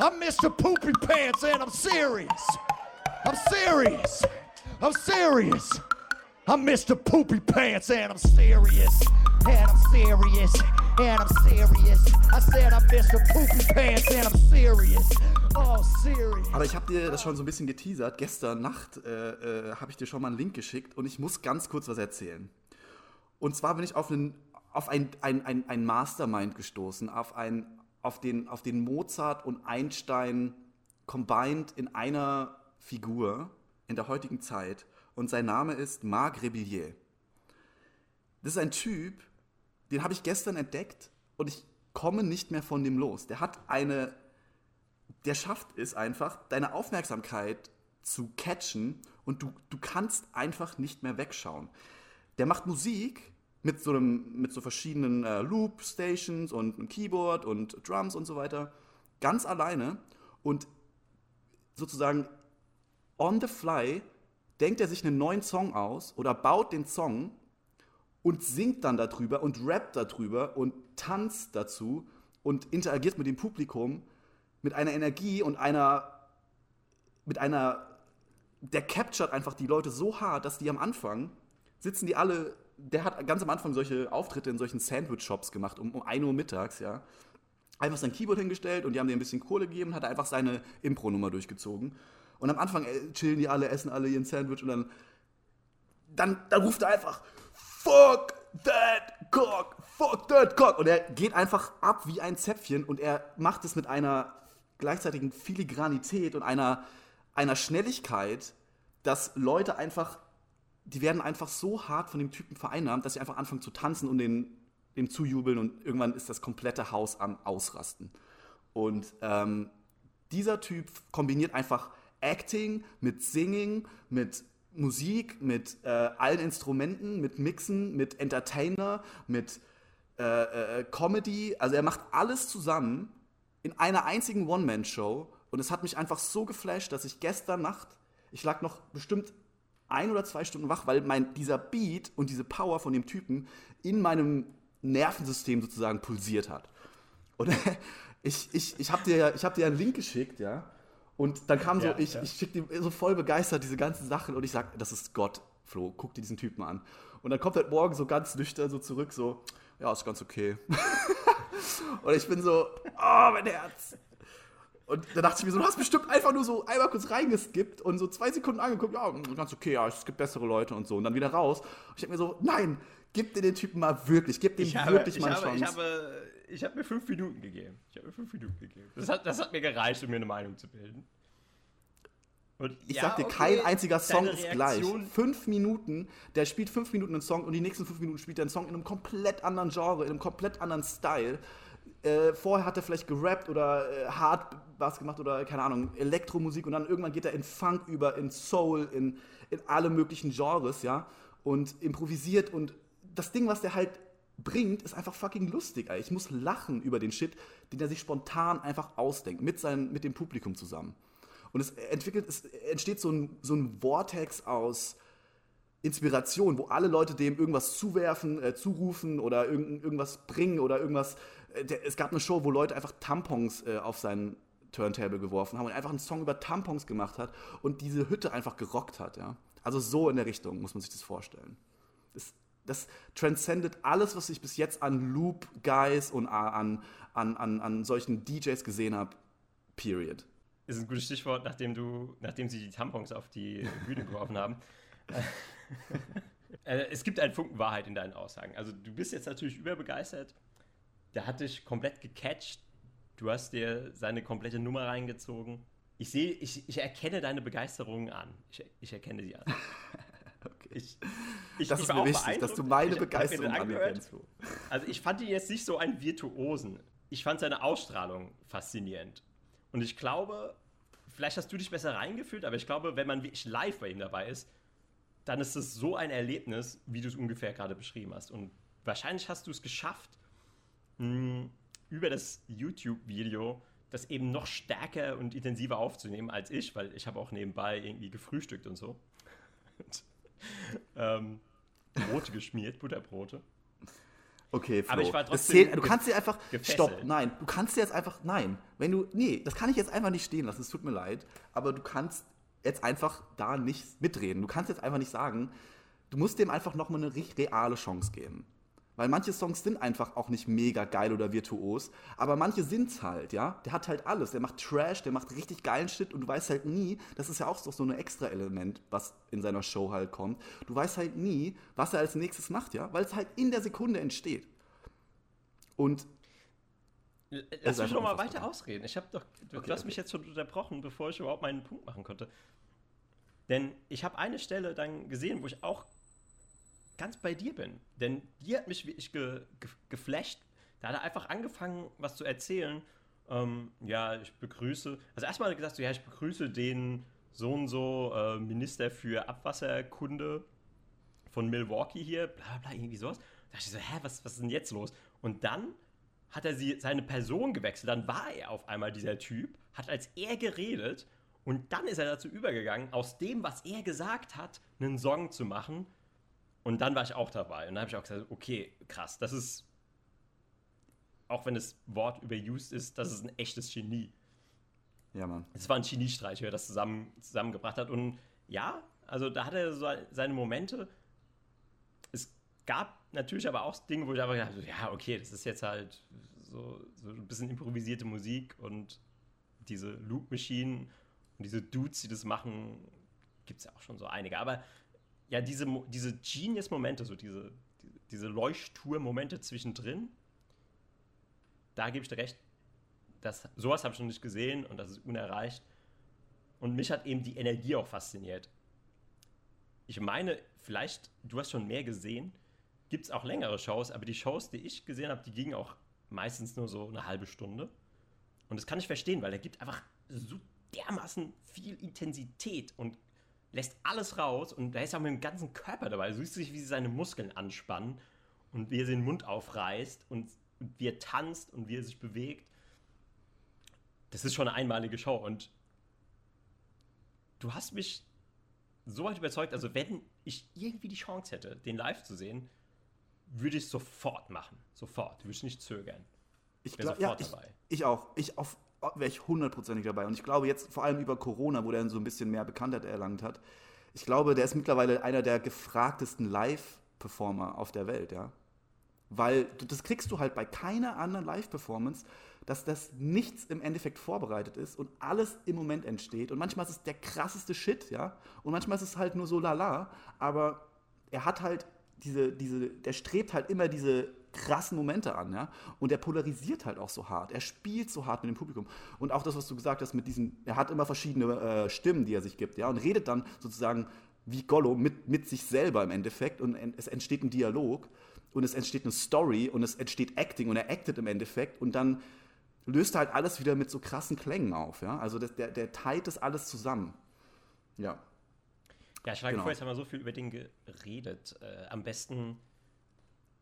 I'm Mr. Poopy Pants and I'm serious. I'm serious. I'm serious. I'm Mr. Poopy Pants and I'm serious. And I'm serious. And I'm serious. I said I'm Mr. Poopy Pants and I'm serious. Oh, serious. Aber ich habe dir das schon so ein bisschen geteasert. Gestern Nacht äh, äh, habe ich dir schon mal einen Link geschickt und ich muss ganz kurz was erzählen. Und zwar bin ich auf, einen, auf ein, ein, ein, ein Mastermind gestoßen, auf, ein, auf, den, auf den Mozart und Einstein combined in einer Figur in der heutigen Zeit. Und sein Name ist Marc Rebillier. Das ist ein Typ, den habe ich gestern entdeckt und ich komme nicht mehr von dem los. Der hat eine, der schafft es einfach, deine Aufmerksamkeit zu catchen und du, du kannst einfach nicht mehr wegschauen. Der macht Musik mit so, einem, mit so verschiedenen äh, Loop-Stations und einem Keyboard und Drums und so weiter, ganz alleine und sozusagen on the fly denkt er sich einen neuen Song aus oder baut den Song und singt dann darüber und rappt darüber und tanzt dazu und interagiert mit dem Publikum mit einer Energie und einer mit einer der captured einfach die Leute so hart, dass die am Anfang sitzen die alle der hat ganz am Anfang solche Auftritte in solchen Sandwich-Shops gemacht, um, um 1 Uhr mittags, ja. Einfach sein Keyboard hingestellt und die haben dir ein bisschen Kohle gegeben und hat einfach seine Impro-Nummer durchgezogen. Und am Anfang äh, chillen die alle, essen alle ihren Sandwich und dann, dann, dann ruft er einfach, fuck that cock, fuck that cock. Und er geht einfach ab wie ein Zäpfchen und er macht es mit einer gleichzeitigen Filigranität und einer, einer Schnelligkeit, dass Leute einfach die werden einfach so hart von dem Typen vereinnahmt, dass sie einfach anfangen zu tanzen und den, dem zujubeln und irgendwann ist das komplette Haus am Ausrasten. Und ähm, dieser Typ kombiniert einfach Acting mit Singing, mit Musik, mit äh, allen Instrumenten, mit Mixen, mit Entertainer, mit äh, äh, Comedy. Also er macht alles zusammen in einer einzigen One-Man-Show. Und es hat mich einfach so geflasht, dass ich gestern Nacht, ich lag noch bestimmt ein oder zwei Stunden wach, weil mein, dieser Beat und diese Power von dem Typen in meinem Nervensystem sozusagen pulsiert hat. Und ich, ich, ich habe dir, hab dir einen Link geschickt, ja. Und dann kam so, ja, ich, ja. ich schicke dir so voll begeistert diese ganzen Sachen und ich sag, das ist Gott, Flo, guck dir diesen Typen an. Und dann kommt er morgen so ganz nüchtern so zurück, so, ja, ist ganz okay. und ich bin so, oh, mein Herz. Und da dachte ich mir so, du hast bestimmt einfach nur so einmal kurz reingeskippt und so zwei Sekunden angeguckt, ja, ganz okay, ja, es gibt bessere Leute und so. Und dann wieder raus. Und ich denke mir so, nein, gib dir den Typen mal wirklich, gib dem habe, wirklich mal eine habe, Chance. Ich habe, ich habe mir fünf Minuten gegeben. Ich habe mir fünf Minuten gegeben. Das hat, das hat mir gereicht, um mir eine Meinung zu bilden. Und ich ja, sag dir, okay, kein einziger Song ist gleich. Fünf Minuten, der spielt fünf Minuten einen Song und die nächsten fünf Minuten spielt er einen Song in einem komplett anderen Genre, in einem komplett anderen Style. Äh, vorher hat er vielleicht gerappt oder äh, Hard was gemacht oder keine Ahnung, Elektromusik und dann irgendwann geht er in Funk über, in Soul, in, in alle möglichen Genres, ja, und improvisiert und das Ding, was der halt bringt, ist einfach fucking lustig, ey. Ich muss lachen über den Shit, den er sich spontan einfach ausdenkt, mit, seinem, mit dem Publikum zusammen. Und es entwickelt, es entsteht so ein, so ein Vortex aus Inspiration, wo alle Leute dem irgendwas zuwerfen, äh, zurufen oder irgend, irgendwas bringen oder irgendwas der, es gab eine Show, wo Leute einfach Tampons äh, auf seinen Turntable geworfen haben und einfach einen Song über Tampons gemacht hat und diese Hütte einfach gerockt hat, ja. Also so in der Richtung muss man sich das vorstellen. Das, das transcendet alles, was ich bis jetzt an Loop Guys und an, an, an, an solchen DJs gesehen habe. Period. Ist ein gutes Stichwort, nachdem du, nachdem sie die Tampons auf die Bühne geworfen haben. Äh, es gibt einen Funken Wahrheit in deinen Aussagen. Also du bist jetzt natürlich überbegeistert der hat dich komplett gecatcht. Du hast dir seine komplette Nummer reingezogen. Ich sehe, ich, ich erkenne deine Begeisterung an. Ich, ich erkenne sie an. okay. Ich, ich, das ist mir wichtig, dass du meine Begeisterung anerkennst. Also ich fand ihn jetzt nicht so ein Virtuosen. Ich fand seine Ausstrahlung faszinierend. Und ich glaube, vielleicht hast du dich besser reingefühlt, aber ich glaube, wenn man wirklich live bei ihm dabei ist, dann ist es so ein Erlebnis, wie du es ungefähr gerade beschrieben hast. Und wahrscheinlich hast du es geschafft, mh, über das YouTube-Video das eben noch stärker und intensiver aufzunehmen als ich, weil ich habe auch nebenbei irgendwie gefrühstückt und so. und, ähm, Brote geschmiert, Butterbrote. Okay, Flo. Aber ich war trotzdem zählt, du kannst dir einfach. gefesselt. Stopp, nein. Du kannst dir jetzt einfach. Nein. Wenn du. Nee, das kann ich jetzt einfach nicht stehen lassen. Es tut mir leid. Aber du kannst jetzt einfach da nicht mitreden. Du kannst jetzt einfach nicht sagen. Du musst dem einfach nochmal eine reale Chance geben. Weil manche Songs sind einfach auch nicht mega geil oder virtuos, aber manche sind's halt, ja. Der hat halt alles. Der macht Trash, der macht richtig geilen Shit und du weißt halt nie, das ist ja auch so so ein extra Element, was in seiner Show halt kommt. Du weißt halt nie, was er als nächstes macht, ja, weil es halt in der Sekunde entsteht. Und L- ist Lass mich noch mal weiter ausreden. Ich habe doch, du, Okay, hast okay. mich jetzt schon unterbrochen, bevor ich überhaupt meinen Punkt machen konnte. Denn ich habe eine Stelle dann gesehen, wo ich auch ganz bei dir bin. Denn die hat mich wirklich ge, ge, geflasht. Da hat er einfach angefangen, was zu erzählen. Ähm, ja, ich begrüße. Also erstmal hat er gesagt, so, ja, ich begrüße den so und so äh, Minister für Abwasserkunde von Milwaukee hier, bla bla, irgendwie sowas. Da dachte ich so, hä, was, was ist denn jetzt los? Und dann hat er sie, seine Person gewechselt. Dann war er auf einmal dieser Typ, hat als er geredet und dann ist er dazu übergegangen, aus dem, was er gesagt hat, einen Song zu machen. Und dann war ich auch dabei. Und dann habe ich auch gesagt, okay, krass, das ist, auch wenn das Wort überused ist, das ist ein echtes Genie. ja, Mann. Es war ein Geniestreich, wie er das zusammen, zusammengebracht hat. Und ja, also da hat er so seine Momente. Es gab natürlich aber auch Dinge, wo ich einfach gedacht habe, ja, okay, das ist jetzt halt so, so ein bisschen improvisierte Musik und diese Loop Machine und diese Dudes, die das machen, gibt es ja auch schon so einige. Aber ja, diese, diese Genius-Momente, so diese, diese, Leuchtturm-Momente zwischendrin, da gebe ich dir recht, das, sowas habe ich noch nicht gesehen und das ist unerreicht. Und mich hat eben die Energie auch fasziniert. Ich meine, vielleicht, du hast schon mehr gesehen, gibt es auch längere Shows, aber die Shows, die ich gesehen habe, die gingen auch meistens nur so eine halbe Stunde. Und das kann ich verstehen, weil er gibt einfach so dermaßen viel Intensität und lässt alles raus und da ist er auch mit dem ganzen Körper dabei. Du siehst, wie sie seine Muskeln anspannen und wie er den Mund aufreißt und, und wie er tanzt und wie er sich bewegt. Das ist schon eine einmalige Show und du hast mich so weit überzeugt, also wenn ich irgendwie die Chance hätte, den live zu sehen, würde ich es sofort machen. Sofort, würde ich nicht zögern. Ich glaube, ja, sofort ich, dabei. ich auch. Ich auf wäre ich hundertprozentig dabei. Und ich glaube jetzt, vor allem über Corona, wo der so ein bisschen mehr Bekanntheit erlangt hat, ich glaube, der ist mittlerweile einer der gefragtesten Live-Performer auf der Welt, ja. Weil das kriegst du halt bei keiner anderen Live-Performance, dass das nichts im Endeffekt vorbereitet ist und alles im Moment entsteht. Und manchmal ist es der krasseste Shit, ja. Und manchmal ist es halt nur so lala. Aber er hat halt diese, diese, der strebt halt immer diese krassen Momente an, ja. Und er polarisiert halt auch so hart. Er spielt so hart mit dem Publikum. Und auch das, was du gesagt hast, mit diesen, er hat immer verschiedene äh, Stimmen, die er sich gibt, ja. Und redet dann sozusagen wie Gollum mit, mit sich selber im Endeffekt. Und es entsteht ein Dialog und es entsteht eine Story und es entsteht Acting und er actet im Endeffekt und dann löst er halt alles wieder mit so krassen Klängen auf, ja. Also das, der, der teilt das alles zusammen. Ja. Ja, schlage Genau. vor, jetzt haben wir so viel über den geredet. Äh, am besten,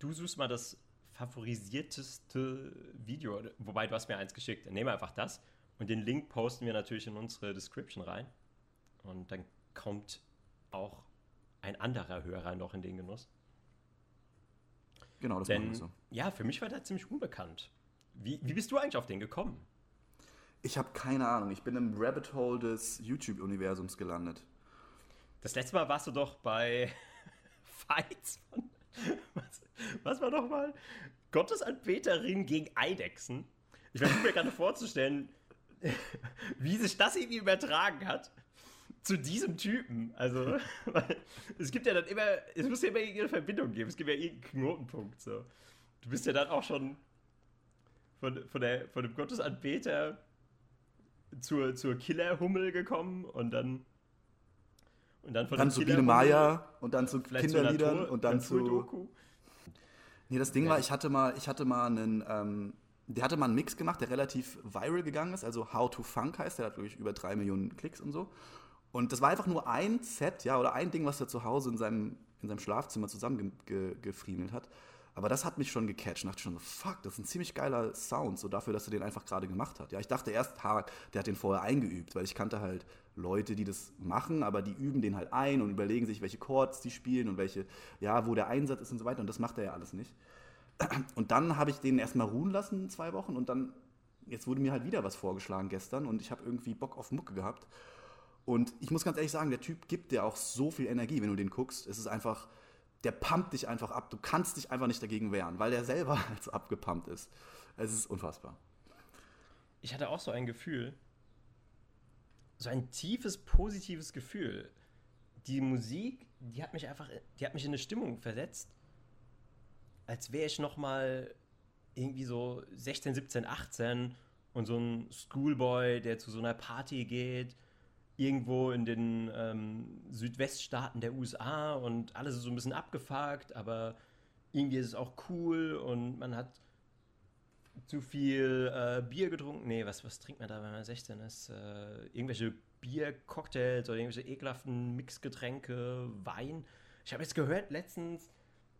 du suchst mal das favorisierteste Video, wobei du hast mir eins geschickt. Nehmen wir einfach das und den Link posten wir natürlich in unsere Description rein. Und dann kommt auch ein anderer Hörer noch in den Genuss. Genau, das machen Denn, wir so. ja, für mich war der ziemlich unbekannt. Wie, wie bist du eigentlich auf den gekommen? Ich habe keine Ahnung. Ich bin im Rabbit Hole des YouTube-Universums gelandet. Das letzte Mal warst du doch bei Fights von. Was, was war doch mal? Gottesanbeterin gegen Eidechsen. Ich versuche mir gerade vorzustellen, wie sich das irgendwie übertragen hat zu diesem Typen. Also, es gibt ja dann immer, es muss ja immer irgendeine Verbindung geben. Es gibt ja irgendeinen Knotenpunkt. So. Du bist ja dann auch schon von, von, der, von dem Gottesanbeter zur, zur Killerhummel gekommen und dann. Und dann von Dann zu Biene Maya und dann zu Kinderliedern Natur- und dann zu. Naturdoku. Nee, das Ding Ja. war, ich hatte mal, ich hatte mal einen, ähm, der hatte mal einen Mix gemacht, der relativ viral gegangen ist. Also How to Funk heißt, der hat wirklich über drei Millionen Klicks und so. Und das war einfach nur ein Set, ja, oder ein Ding, was er zu Hause in seinem, in seinem Schlafzimmer zusammengefriemelt hat. Aber das hat mich schon gecatcht. Und dachte schon fuck, das ist ein ziemlich geiler Sound, so dafür, dass er den einfach gerade gemacht hat. Ja, ich dachte erst, ha, der hat den vorher eingeübt, weil ich kannte halt Leute, die das machen, aber die üben den halt ein und überlegen sich, welche Chords die spielen und welche, ja, wo der Einsatz ist und so weiter. Und das macht er ja alles nicht. und dann habe ich den erstmal ruhen lassen, zwei Wochen, und dann, jetzt wurde mir halt wieder was vorgeschlagen gestern und ich habe irgendwie Bock auf Mucke gehabt. Und ich muss ganz ehrlich sagen, der Typ gibt dir auch so viel Energie, wenn du den guckst. Es ist einfach, der pumpt dich einfach ab. Du kannst dich einfach nicht dagegen wehren, weil der selber so abgepumpt ist. Es ist unfassbar. Ich hatte auch so ein Gefühl, so ein tiefes, positives Gefühl. Die Musik, die hat mich einfach, die hat mich in eine Stimmung versetzt, als wäre ich noch mal irgendwie so 16, 17, 18 und so ein Schoolboy, der zu so einer Party geht, irgendwo in den ähm, Südweststaaten der USA und alles ist so ein bisschen abgefuckt, aber irgendwie ist es auch cool und man hat zu viel äh, Bier getrunken. Nee, was, was trinkt man da, wenn man 16 ist? Äh, irgendwelche Biercocktails oder irgendwelche ekelhaften Mixgetränke, Wein. Ich habe jetzt gehört letztens,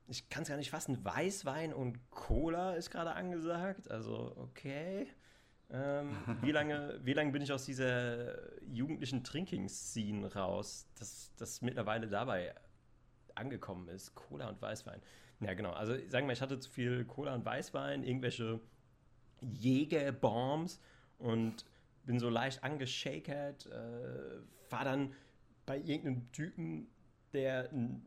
ich kann es gar nicht fassen, Weißwein und Cola ist gerade angesagt. Also, okay. Ähm, wie, lange, wie lange bin ich aus dieser jugendlichen Drinking-Scene raus, dass das mittlerweile dabei angekommen ist? Cola und Weißwein. Ja, genau. Also sagen wir, ich hatte zu viel Cola und Weißwein, irgendwelche Jägerbombs und bin so leicht angeschakert, äh, war dann bei irgendeinem Typen, der ein,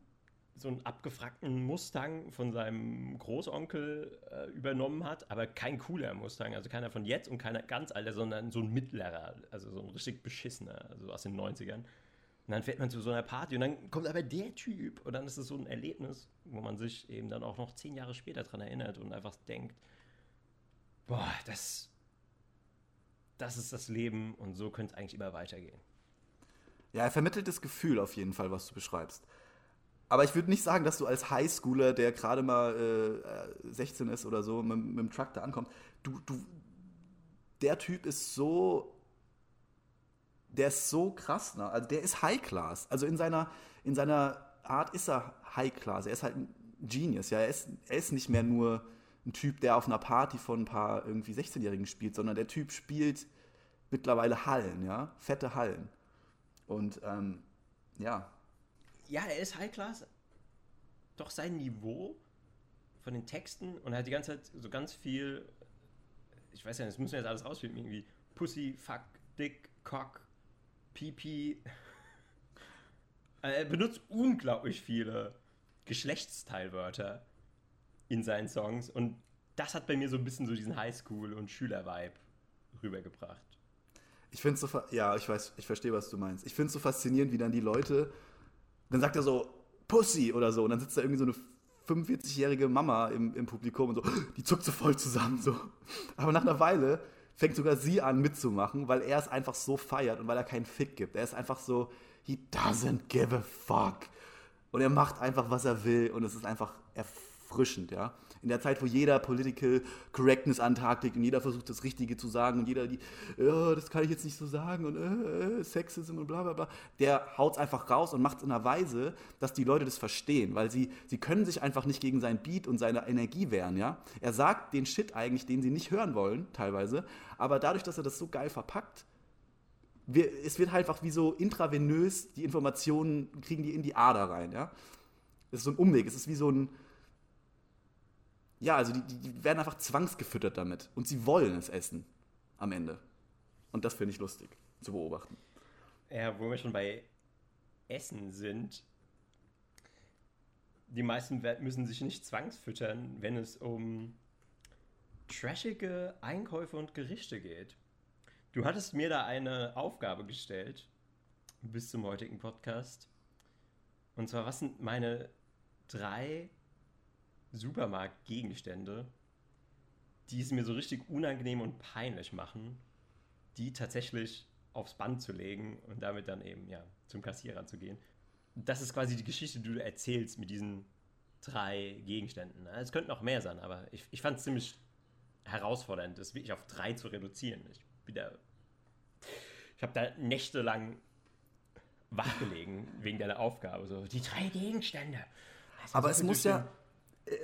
so einen abgefragten Mustang von seinem Großonkel äh, übernommen hat, aber kein cooler Mustang, also keiner von jetzt und keiner ganz alter, sondern so ein mittlerer, also so ein richtig beschissener, also aus den 90ern. Und dann fährt man zu so einer Party und dann kommt aber der Typ und dann ist es so ein Erlebnis, wo man sich eben dann auch noch zehn Jahre später dran erinnert und einfach denkt, boah, das, das ist das Leben und so könnte es eigentlich immer weitergehen. Ja, er vermittelt das Gefühl auf jeden Fall, was du beschreibst. Aber ich würde nicht sagen, dass du als Highschooler, der gerade mal äh, 16 ist oder so, mit, mit dem Truck da ankommt, du, du, der Typ ist so, der ist so krass, ne? also der ist High Class. Also in seiner, in seiner Art ist er High Class. Er ist halt ein Genius, ja. Er ist, er ist nicht mehr nur ein Typ, der auf einer Party von ein paar irgendwie 16-Jährigen spielt, sondern der Typ spielt mittlerweile Hallen, ja, fette Hallen. Und ähm, ja. Ja, er ist High Class. Doch sein Niveau von den Texten und er hat die ganze Zeit so ganz viel, ich weiß ja das müssen wir jetzt alles rausfinden, irgendwie Pussy, Fuck, Dick, Cock, Pipi. er benutzt unglaublich viele Geschlechtsteilwörter in seinen Songs. Und das hat bei mir so ein bisschen so diesen Highschool- und Schüler-Vibe rübergebracht. Ich finde so, ja, ich weiß, ich verstehe, was du meinst. Ich finde es so faszinierend, wie dann die Leute, dann sagt er so, Pussy oder so, und dann sitzt da irgendwie so eine 45-jährige Mama im, im Publikum und so, die zuckt so voll zusammen, so. Aber nach einer Weile fängt sogar sie an mitzumachen, weil er es einfach so feiert und weil er keinen Fick gibt. Er ist einfach so, he doesn't give a fuck. Und er macht einfach, was er will und es ist einfach, er erfrischend, ja. In der Zeit, wo jeder Political Correctness an Tag legt und jeder versucht, das Richtige zu sagen und jeder, die, oh, das kann ich jetzt nicht so sagen und äh, Sexism und bla bla bla, der haut es einfach raus und macht es in einer Weise, dass die Leute das verstehen, weil sie, sie können sich einfach nicht gegen sein Beat und seine Energie wehren, ja. Er sagt den Shit eigentlich, den sie nicht hören wollen, teilweise, aber dadurch, dass er das so geil verpackt, wir, es wird halt einfach wie so intravenös, die Informationen kriegen die in die Ader rein, ja. Es ist so ein Umweg, es ist wie so ein, ja, also die, die werden einfach zwangsgefüttert damit. Und sie wollen es essen am Ende. Und das finde ich lustig zu beobachten. Ja, wo wir schon bei Essen sind. Die meisten müssen sich nicht zwangsfüttern, wenn es um trashige Einkäufe und Gerichte geht. Du hattest mir da eine Aufgabe gestellt bis zum heutigen Podcast. Und zwar, was sind meine drei Supermarktgegenstände, die es mir so richtig unangenehm und peinlich machen, die tatsächlich aufs Band zu legen und damit dann eben ja zum Kassierer zu gehen. Das ist quasi die Geschichte, die du erzählst mit diesen drei Gegenständen. Es könnten noch mehr sein, aber ich, ich fand es ziemlich herausfordernd, das wirklich auf drei zu reduzieren. Ich ich habe da nächtelang wachgelegen wegen deiner Aufgabe. So, die drei Gegenstände. aber es muss ja,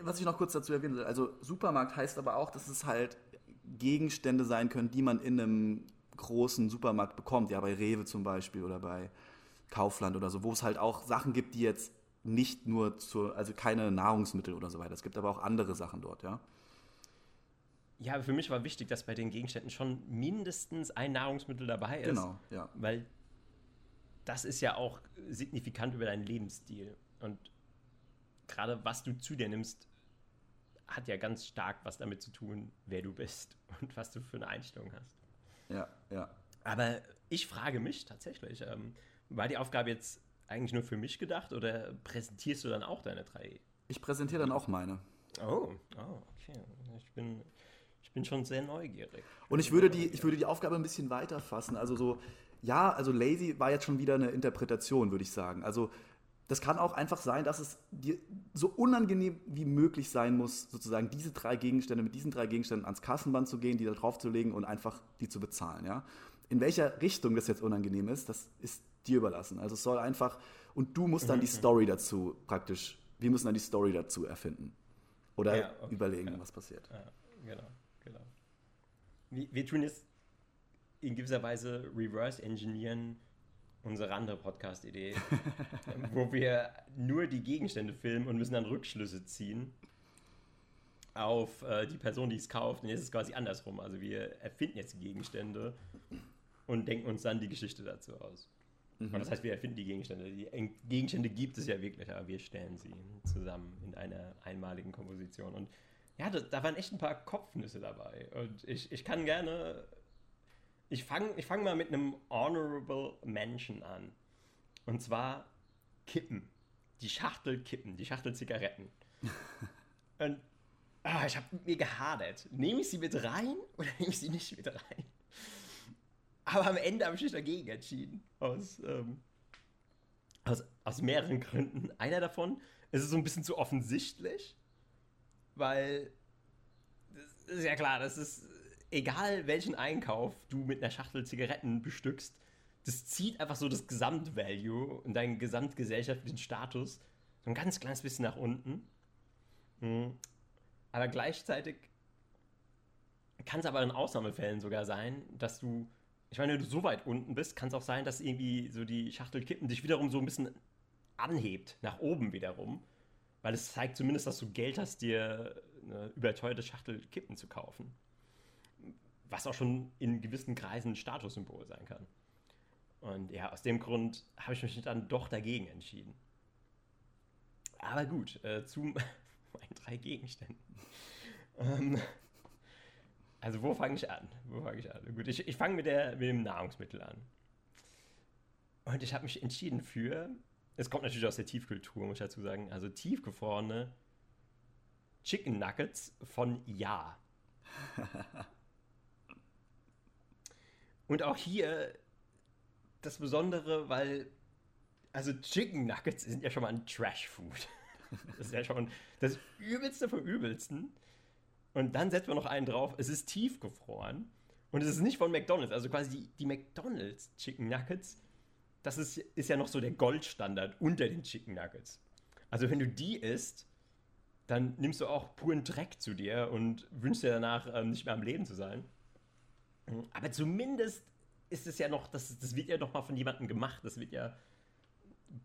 was ich noch kurz dazu erwähnen will, also Supermarkt heißt aber auch, dass es halt Gegenstände sein können, die man in einem großen Supermarkt bekommt, ja, bei Rewe zum Beispiel oder bei Kaufland oder so, wo es halt auch Sachen gibt, die jetzt nicht nur zur, also keine Nahrungsmittel oder so weiter. Es gibt aber auch andere Sachen dort, ja. Ja, für mich war wichtig, dass bei den Gegenständen schon mindestens ein Nahrungsmittel dabei ist. Genau, ja. Weil das ist ja auch signifikant über deinen Lebensstil. Und gerade was du zu dir nimmst, hat ja ganz stark was damit zu tun, wer du bist und was du für eine Einstellung hast. Ja, ja. Aber ich frage mich tatsächlich, ähm, war die Aufgabe jetzt eigentlich nur für mich gedacht oder präsentierst du dann auch deine drei? Ich präsentiere dann auch meine. Oh, oh, okay. Ich bin, ich bin schon sehr neugierig. Und ich würde, die, ich würde die Aufgabe ein bisschen weiter fassen. Also so, ja, also lazy war jetzt schon wieder eine Interpretation, würde ich sagen. Also das kann auch einfach sein, dass es dir so unangenehm wie möglich sein muss, sozusagen diese drei Gegenstände mit diesen drei Gegenständen ans Kassenband zu gehen, die da drauf zu legen und einfach die zu bezahlen. Ja? In welcher Richtung das jetzt unangenehm ist, das ist dir überlassen. Also es soll einfach, und du musst dann die Story dazu praktisch, wir müssen dann die Story dazu erfinden. Oder Ja, okay, überlegen, ja. was passiert. Ja, genau, genau. Wir, wir tun jetzt in gewisser Weise reverse engineeren unsere andere Podcast-Idee, wo wir nur die Gegenstände filmen und müssen dann Rückschlüsse ziehen auf äh, die Person, die es kauft. Und jetzt ist es quasi andersrum. Also wir erfinden jetzt die Gegenstände und denken uns dann die Geschichte dazu aus. Und das heißt, wir erfinden die Gegenstände. Die Gegenstände gibt es ja wirklich, aber wir stellen sie zusammen in einer einmaligen Komposition. Und ja, da, da waren echt ein paar Kopfnüsse dabei. Und ich, ich kann gerne. Ich fange ich fang mal mit einem Honorable Mention an. Und zwar Kippen. Die Schachtel Kippen, die Schachtel Zigaretten. Und ah, ich habe mit mir gehadert. Nehme ich sie mit rein oder nehme ich sie nicht mit rein? Aber am Ende habe ich mich dagegen entschieden. Aus, ähm, aus, aus mehreren Gründen. Einer davon, es ist so ein bisschen zu offensichtlich, weil das ist ja klar, das ist egal, welchen Einkauf du mit einer Schachtel Zigaretten bestückst, das zieht einfach so das Gesamtvalue und deinen gesamtgesellschaftlichen Status so ein ganz kleines bisschen nach unten. Mhm. Aber gleichzeitig kann es aber in Ausnahmefällen sogar sein, dass du, ich meine, wenn du so weit unten bist, kann es auch sein, dass irgendwie so die Schachtel Kippen dich wiederum so ein bisschen anhebt, nach oben wiederum. Weil es zeigt zumindest, dass du Geld hast, dir eine überteuerte Schachtel Kippen zu kaufen. Was auch schon in gewissen Kreisen ein Statussymbol sein kann. Und ja, aus dem Grund habe ich mich dann doch dagegen entschieden. Aber gut, äh, zu meinen drei Gegenständen. ähm, also wo fange ich an? Wo fange ich an? Gut, ich, ich fange mit, mit dem Nahrungsmittel an. Und ich habe mich entschieden für, es kommt natürlich aus der Tiefkultur, muss ich dazu sagen, also tiefgefrorene Chicken Nuggets von Ja. Und auch hier das Besondere, weil, also Chicken Nuggets sind ja schon mal ein Trash-Food. Das ist ja schon das Übelste vom Übelsten. Und dann setzt man noch einen drauf, es ist tiefgefroren. Und es ist nicht von McDonalds, also quasi die, die McDonalds Chicken Nuggets, das ist, ist ja noch so der Goldstandard unter den Chicken Nuggets. Also wenn du die isst, dann nimmst du auch puren Dreck zu dir und wünschst dir danach ähm, nicht mehr am Leben zu sein. Aber zumindest ist es ja noch, das, das wird ja noch mal von jemandem gemacht, das wird ja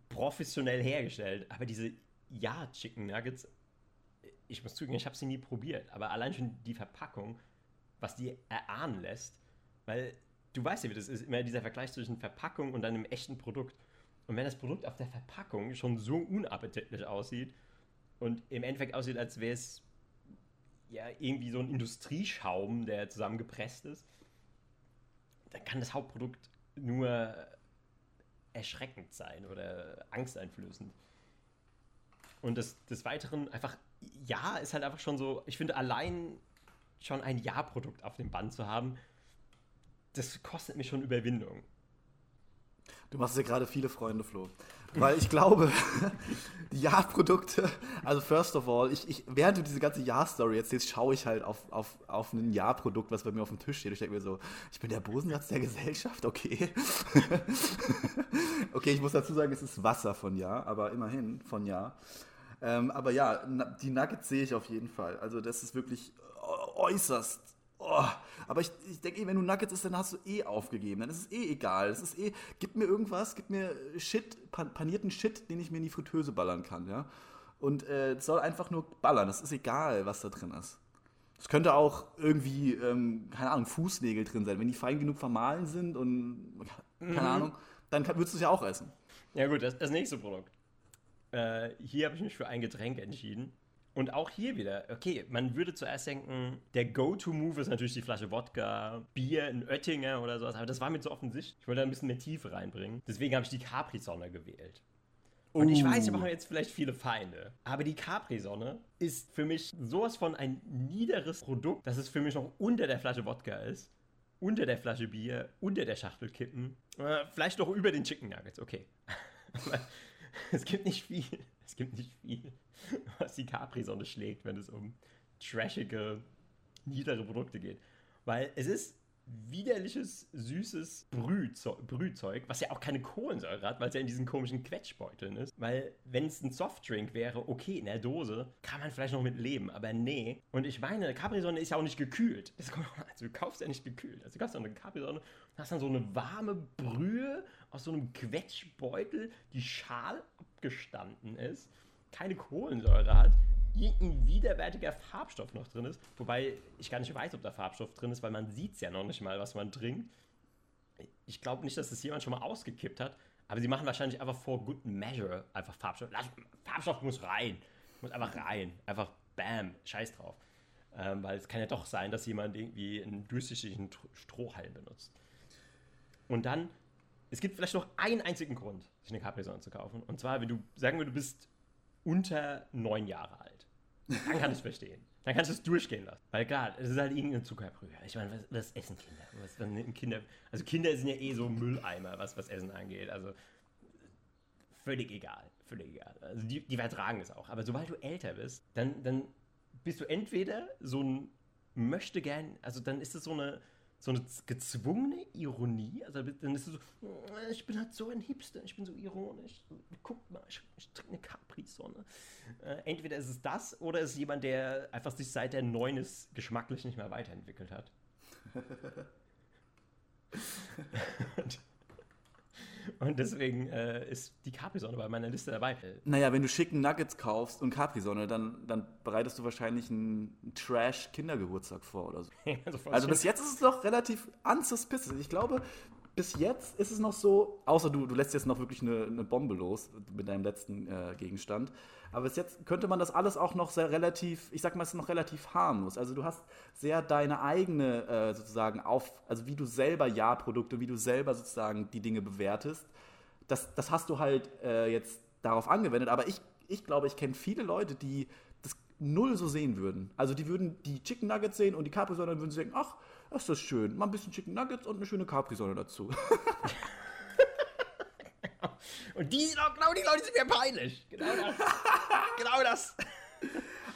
professionell hergestellt. Aber diese Ja-Chicken Nuggets, ich muss zugeben, ich habe sie nie probiert, aber allein schon die Verpackung, was die erahnen lässt, weil du weißt ja, wie das ist, immer dieser Vergleich zwischen Verpackung und einem echten Produkt. Und wenn das Produkt auf der Verpackung schon so unappetitlich aussieht und im Endeffekt aussieht, als wäre es ja irgendwie so ein Industrieschaum, der zusammengepresst ist, dann kann das Hauptprodukt nur erschreckend sein oder angsteinflößend. Und des, des Weiteren einfach, ja, ist halt einfach schon so, ich finde allein schon ein Ja-Produkt auf dem Band zu haben, das kostet mich schon Überwindung. Du machst dir gerade viele Freunde, Flo. Weil ich glaube, die Ja-Produkte, also first of all, ich, ich, während du diese ganze Ja-Story erzählst, schaue ich halt auf, auf, auf ein Ja-Produkt, was bei mir auf dem Tisch steht. Ich denke mir so, ich bin der Bosensatz der Gesellschaft, okay. okay, ich muss dazu sagen, es ist Wasser von Ja, aber immerhin von Ja. Ähm, aber ja, die Nuggets sehe ich auf jeden Fall. Also das ist wirklich äußerst, Oh, aber ich, ich denke, wenn du Nuggets isst, dann hast du eh aufgegeben. Dann ist es eh egal. Es ist eh, gib mir irgendwas, gib mir Shit, pan panierten Shit, den ich mir in die Fritteuse ballern kann, ja. Und äh, es soll einfach nur ballern. Es ist egal, was da drin ist. Es könnte auch irgendwie, ähm, keine Ahnung, Fußnägel drin sein. Wenn die fein genug vermahlen sind und, keine mhm. Ahnung, dann kann, würdest du es ja auch essen. Ja gut, das, das nächste Produkt. Äh, hier habe ich mich für ein Getränk entschieden. Und auch hier wieder, okay, man würde zuerst denken, der Go-To-Move ist natürlich die Flasche Wodka, Bier in Oettinger oder sowas, aber das war mir zu offensichtlich. Ich wollte da ein bisschen mehr Tiefe reinbringen. Deswegen habe ich die Capri-Sonne gewählt. Und ich weiß, wir machen jetzt vielleicht viele Feinde. Aber die Capri-Sonne ist für mich sowas von ein niederes Produkt, dass es für mich noch unter der Flasche Wodka ist, unter der Flasche Bier, unter der Schachtel Kippen. Äh, vielleicht noch über den Chicken Nuggets, okay. es gibt nicht viel. Es gibt nicht viel, was die Capri-Sonne schlägt, wenn es um trashige, niedere Produkte geht. Weil es ist widerliches, süßes Brühzeug, Brühzeug, was ja auch keine Kohlensäure hat, weil es ja in diesen komischen Quetschbeuteln ist. Weil, wenn es ein Softdrink wäre, okay, in der Dose, kann man vielleicht noch mit leben, aber nee. Und ich meine, Capri-Sonne ist ja auch nicht gekühlt. Das kommt also, du kaufst ja nicht gekühlt. Also, du kaufst eine Capri-Sonne hast dann so eine warme Brühe aus so einem Quetschbeutel, die schal abgestanden ist, keine Kohlensäure hat, irgendein widerwärtiger Farbstoff noch drin ist. Wobei ich gar nicht weiß, ob da Farbstoff drin ist, weil man sieht es ja noch nicht mal, was man trinkt. Ich glaube nicht, dass das jemand schon mal ausgekippt hat, aber sie machen wahrscheinlich einfach for good measure einfach Farbstoff. Lass, Farbstoff muss rein. Muss einfach rein. Einfach bam, scheiß drauf. Ähm, weil es kann ja doch sein, dass jemand irgendwie einen durchsichtigen Strohhalm benutzt. Und dann, es gibt vielleicht noch einen einzigen Grund, sich eine Capri-Sonne zu kaufen. Und zwar, wenn du, sagen wir, du bist unter neun Jahre alt. Dann kann ich verstehen. Dann kannst du es durchgehen lassen. Weil klar, es ist halt irgendeine Zuckerbrühe. Ich meine, was, was essen Kinder? Was Kinder? Also Kinder sind ja eh so Mülleimer, was, was Essen angeht. Also völlig egal. Völlig egal. Also die, die vertragen es auch. Aber sobald du älter bist, dann, dann bist du entweder so ein möchte gern, also dann ist es so eine so eine gezwungene Ironie. Also dann ist es so, oh, ich bin halt so ein Hipster, ich bin so ironisch. Guck mal, ich, ich trinke eine Capri-Sonne. Äh, entweder ist es das oder ist es jemand, der einfach sich seit der Neun ist geschmacklich nicht mehr weiterentwickelt hat. und, deswegen äh, ist die Capri-Sonne bei meiner Liste dabei. Naja, wenn du schicken Nuggets kaufst und Capri-Sonne, dann, dann bereitest du wahrscheinlich einen Trash-Kindergeburtstag vor oder so. also, also bis jetzt ist es doch relativ unsuspicious. Ich glaube, bis jetzt ist es noch so, außer du, du lässt jetzt noch wirklich eine, eine Bombe los mit deinem letzten äh, Gegenstand. Aber bis jetzt könnte man das alles auch noch sehr relativ, ich sag mal, es ist noch relativ harmlos. Also du hast sehr deine eigene äh, sozusagen auf, also wie du selber Ja-Produkte, wie du selber sozusagen die Dinge bewertest. Das, das hast du halt äh, jetzt darauf angewendet. Aber ich, ich glaube, ich kenne viele Leute, die das null so sehen würden. Also die würden die Chicken Nuggets sehen und die Capri-Sonne und würden sie denken, ach, das ist das schön. Mal ein bisschen Chicken Nuggets und eine schöne Capri-Sonne dazu. und die, genau die Leute sind mir peinlich. Genau das. genau das.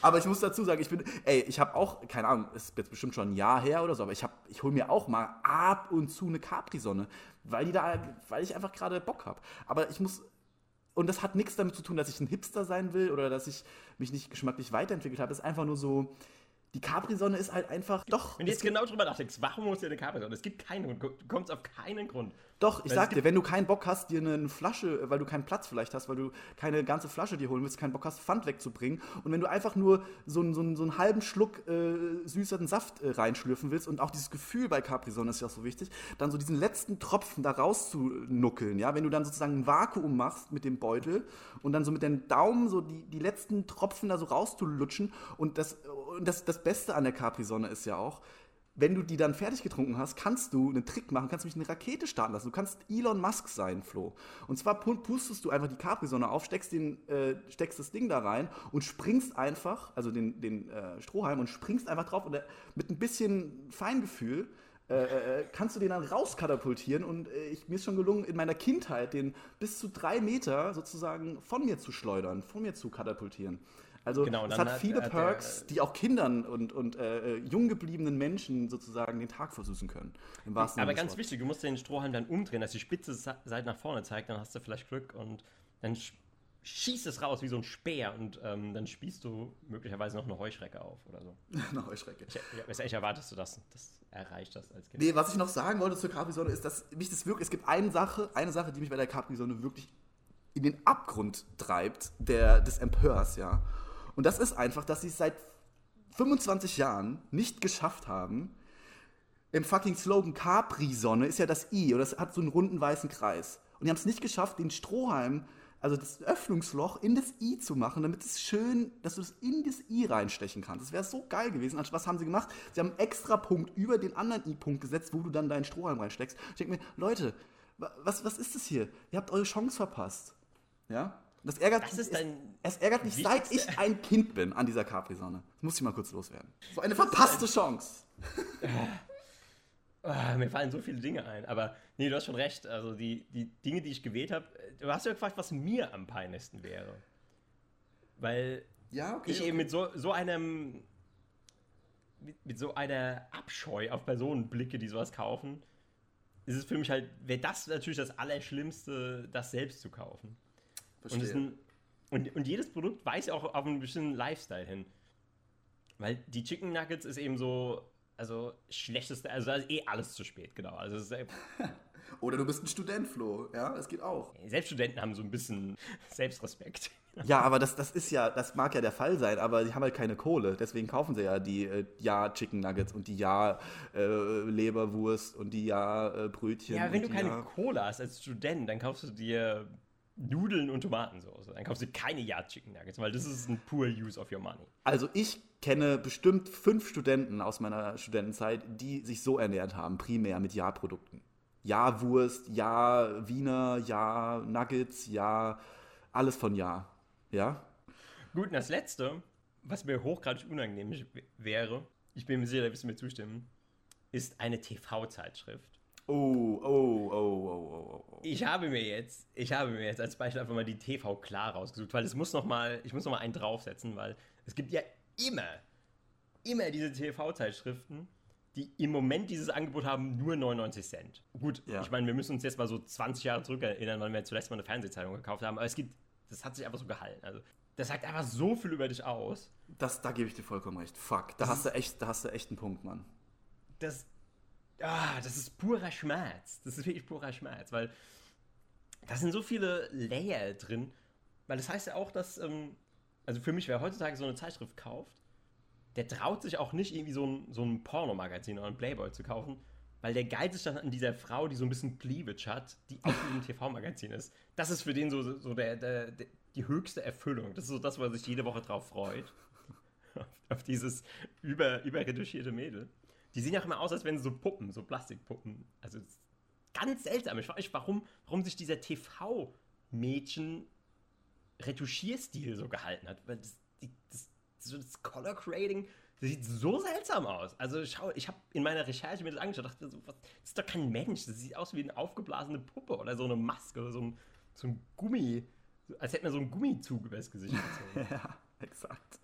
Aber ich muss dazu sagen, ich bin, ey, ich habe auch, keine Ahnung, ist jetzt bestimmt schon ein Jahr her oder so, aber ich habe, ich hole mir auch mal ab und zu eine Capri-Sonne, weil die da, weil ich einfach gerade Bock habe. Aber ich muss, und das hat nichts damit zu tun, dass ich ein Hipster sein will oder dass ich mich nicht geschmacklich weiterentwickelt habe. Es ist einfach nur so, die Capri-Sonne ist halt einfach. Doch. Wenn du jetzt genau drüber nachdenkst, warum muss dir eine Capri-Sonne? Es gibt keinen Grund. Du kommst auf keinen Grund. Doch, ich weil sag dir, wenn du keinen Bock hast, dir eine Flasche, weil du keinen Platz vielleicht hast, weil du keine ganze Flasche dir holen willst, keinen Bock hast, Pfand wegzubringen. Und wenn du einfach nur so, einen, so, einen, so einen halben Schluck äh, süßeren Saft äh, reinschlürfen willst und auch dieses Gefühl bei Capri-Sonne ist ja auch so wichtig, dann so diesen letzten Tropfen da rauszunuckeln. Ja? Wenn du dann sozusagen ein Vakuum machst mit dem Beutel und dann so mit den Daumen so die, die letzten Tropfen da so rauszulutschen und das und das, das Beste an der Capri-Sonne ist ja auch, wenn du die dann fertig getrunken hast, kannst du einen Trick machen, kannst mich eine Rakete starten lassen. Du kannst Elon Musk sein, Flo. Und zwar pustest du einfach die Capri-Sonne auf, steckst, den, äh, steckst das Ding da rein und springst einfach, also den, den äh, Strohhalm, und springst einfach drauf und äh, mit ein bisschen Feingefühl äh, äh, kannst du den dann rauskatapultieren. Und äh, ich, mir ist schon gelungen, in meiner Kindheit den bis zu drei Meter sozusagen von mir zu schleudern, von mir zu katapultieren. Also genau, es hat, hat viele hat Perks, der, die auch Kindern und, und äh, jung gebliebenen Menschen sozusagen den Tag versüßen können. aber ganz wichtig, du musst den Strohhalm dann umdrehen, dass die spitze Seite nach vorne zeigt, dann hast du vielleicht Glück und dann schießt es raus wie so ein Speer und ähm, dann spießt du möglicherweise noch eine Heuschrecke auf oder so. eine Heuschrecke. Ich, ich, ich erwartest du das? Das erreicht das als Kind? Nee, was ich noch sagen wollte zur Capri-Sonne ist, dass mich das wirklich, es gibt eine Sache, eine Sache, die mich bei der Capri-Sonne wirklich in den Abgrund treibt, der, des Empörs, ja. Und das ist einfach, dass sie es seit 25 Jahren nicht geschafft haben, im fucking Slogan Capri-Sonne ist ja das I und das hat so einen runden weißen Kreis. Und die haben es nicht geschafft, den Strohhalm, also das Öffnungsloch in das I zu machen, damit es schön, dass du es in das I reinstechen kannst. Das wäre so geil gewesen. Also was haben sie gemacht? Sie haben einen extra Punkt über den anderen I-Punkt gesetzt, wo du dann deinen Strohhalm reinsteckst. Ich denke mir, Leute, was, was ist das hier? Ihr habt eure Chance verpasst. Ja? Das ärgert, das ist dein es ärgert mich, seit ich ein Kind bin an dieser Capri-Sonne. Das muss ich mal kurz loswerden. So eine verpasste Chance. Oh, mir fallen so viele Dinge ein, aber nee, du hast schon recht. Also die, die Dinge, die ich gewählt habe, du hast ja gefragt, was mir am peinlichsten wäre. Weil ja, okay, ich okay. eben mit so, so einem mit, mit, so einer Abscheu auf Personen blicke, die sowas kaufen, ist es für mich halt, wäre das natürlich das Allerschlimmste, das selbst zu kaufen. Verstehe. Und, ein, und, und jedes Produkt weist auch auf einen bestimmten Lifestyle hin. Weil die Chicken Nuggets ist eben so, also schlechteste, also da ist eh alles zu spät, genau. Also ist, Oder du bist ein Student, Flo, ja, das geht auch. Selbst Studenten haben so ein bisschen Selbstrespekt. Ja, aber das, das ist ja, das mag ja der Fall sein, aber sie haben halt keine Kohle. Deswegen kaufen sie ja die äh, Ja-Chicken Nuggets und die Ja-Leberwurst und die Ja-Brötchen. Ja, wenn du keine ja Kohle hast als Student, dann kaufst du dir Nudeln und Tomatensauce. Dann kaufst du keine Ja-Chicken Nuggets, weil das ist ein poor use of your money. Also ich kenne bestimmt fünf Studenten aus meiner Studentenzeit, die sich so ernährt haben, primär mit Ja-Produkten. Ja-Wurst, Ja-Wiener, Ja-Nuggets, Ja, alles von Ja. Ja? Gut, und das Letzte, was mir hochgradig unangenehm wäre, ich bin mir sicher, da wirst du mir zustimmen, ist eine TV-Zeitschrift. Oh, oh, oh, oh, oh, oh. Ich habe mir jetzt, ich habe mir jetzt als Beispiel einfach mal die TV klar rausgesucht, weil es muss noch mal, ich muss noch mal einen draufsetzen, weil es gibt ja immer, immer diese TV-Zeitschriften, die im Moment dieses Angebot haben, nur 99 Cent. Gut, Ja. ich meine, wir müssen uns jetzt mal so 20 Jahre zurück erinnern, wann wir zuletzt mal eine Fernsehzeitung gekauft haben, aber es gibt, das hat sich einfach so gehalten. Also, das sagt einfach so viel über dich aus. Das, da gebe ich dir vollkommen recht. Fuck, da hast du echt, da hast du echt einen Punkt, Mann. das, ah, das ist purer Schmerz. Das ist wirklich purer Schmerz, weil da sind so viele Layer drin. Weil das heißt ja auch, dass, ähm, also für mich, wer heutzutage so eine Zeitschrift kauft, der traut sich auch nicht irgendwie so ein, so ein Pornomagazin oder ein Playboy zu kaufen, weil der geilt sich dann an dieser Frau, die so ein bisschen Cleavage hat, die auch in einem TV-Magazin ist. Das ist für den so, so der, der, der, die höchste Erfüllung. Das ist so das, er sich jede Woche drauf freut. auf, auf dieses über, überretuschierte Mädel. Die sehen ja auch immer aus, als wären sie so Puppen, so Plastikpuppen. Also ganz seltsam. Ich frage mich, warum, warum sich dieser TV-Mädchen Retuschierstil so gehalten hat. Weil das, das, das Color Grading das sieht so seltsam aus. Also schau, ich habe in meiner Recherche mir das angeschaut, dachte so, was, das ist doch kein Mensch. Das sieht aus wie eine aufgeblasene Puppe oder so eine Maske oder so ein, so ein Gummi. Als hätte man so einen Gummizug übers Gesicht gezogen. Ja, exakt.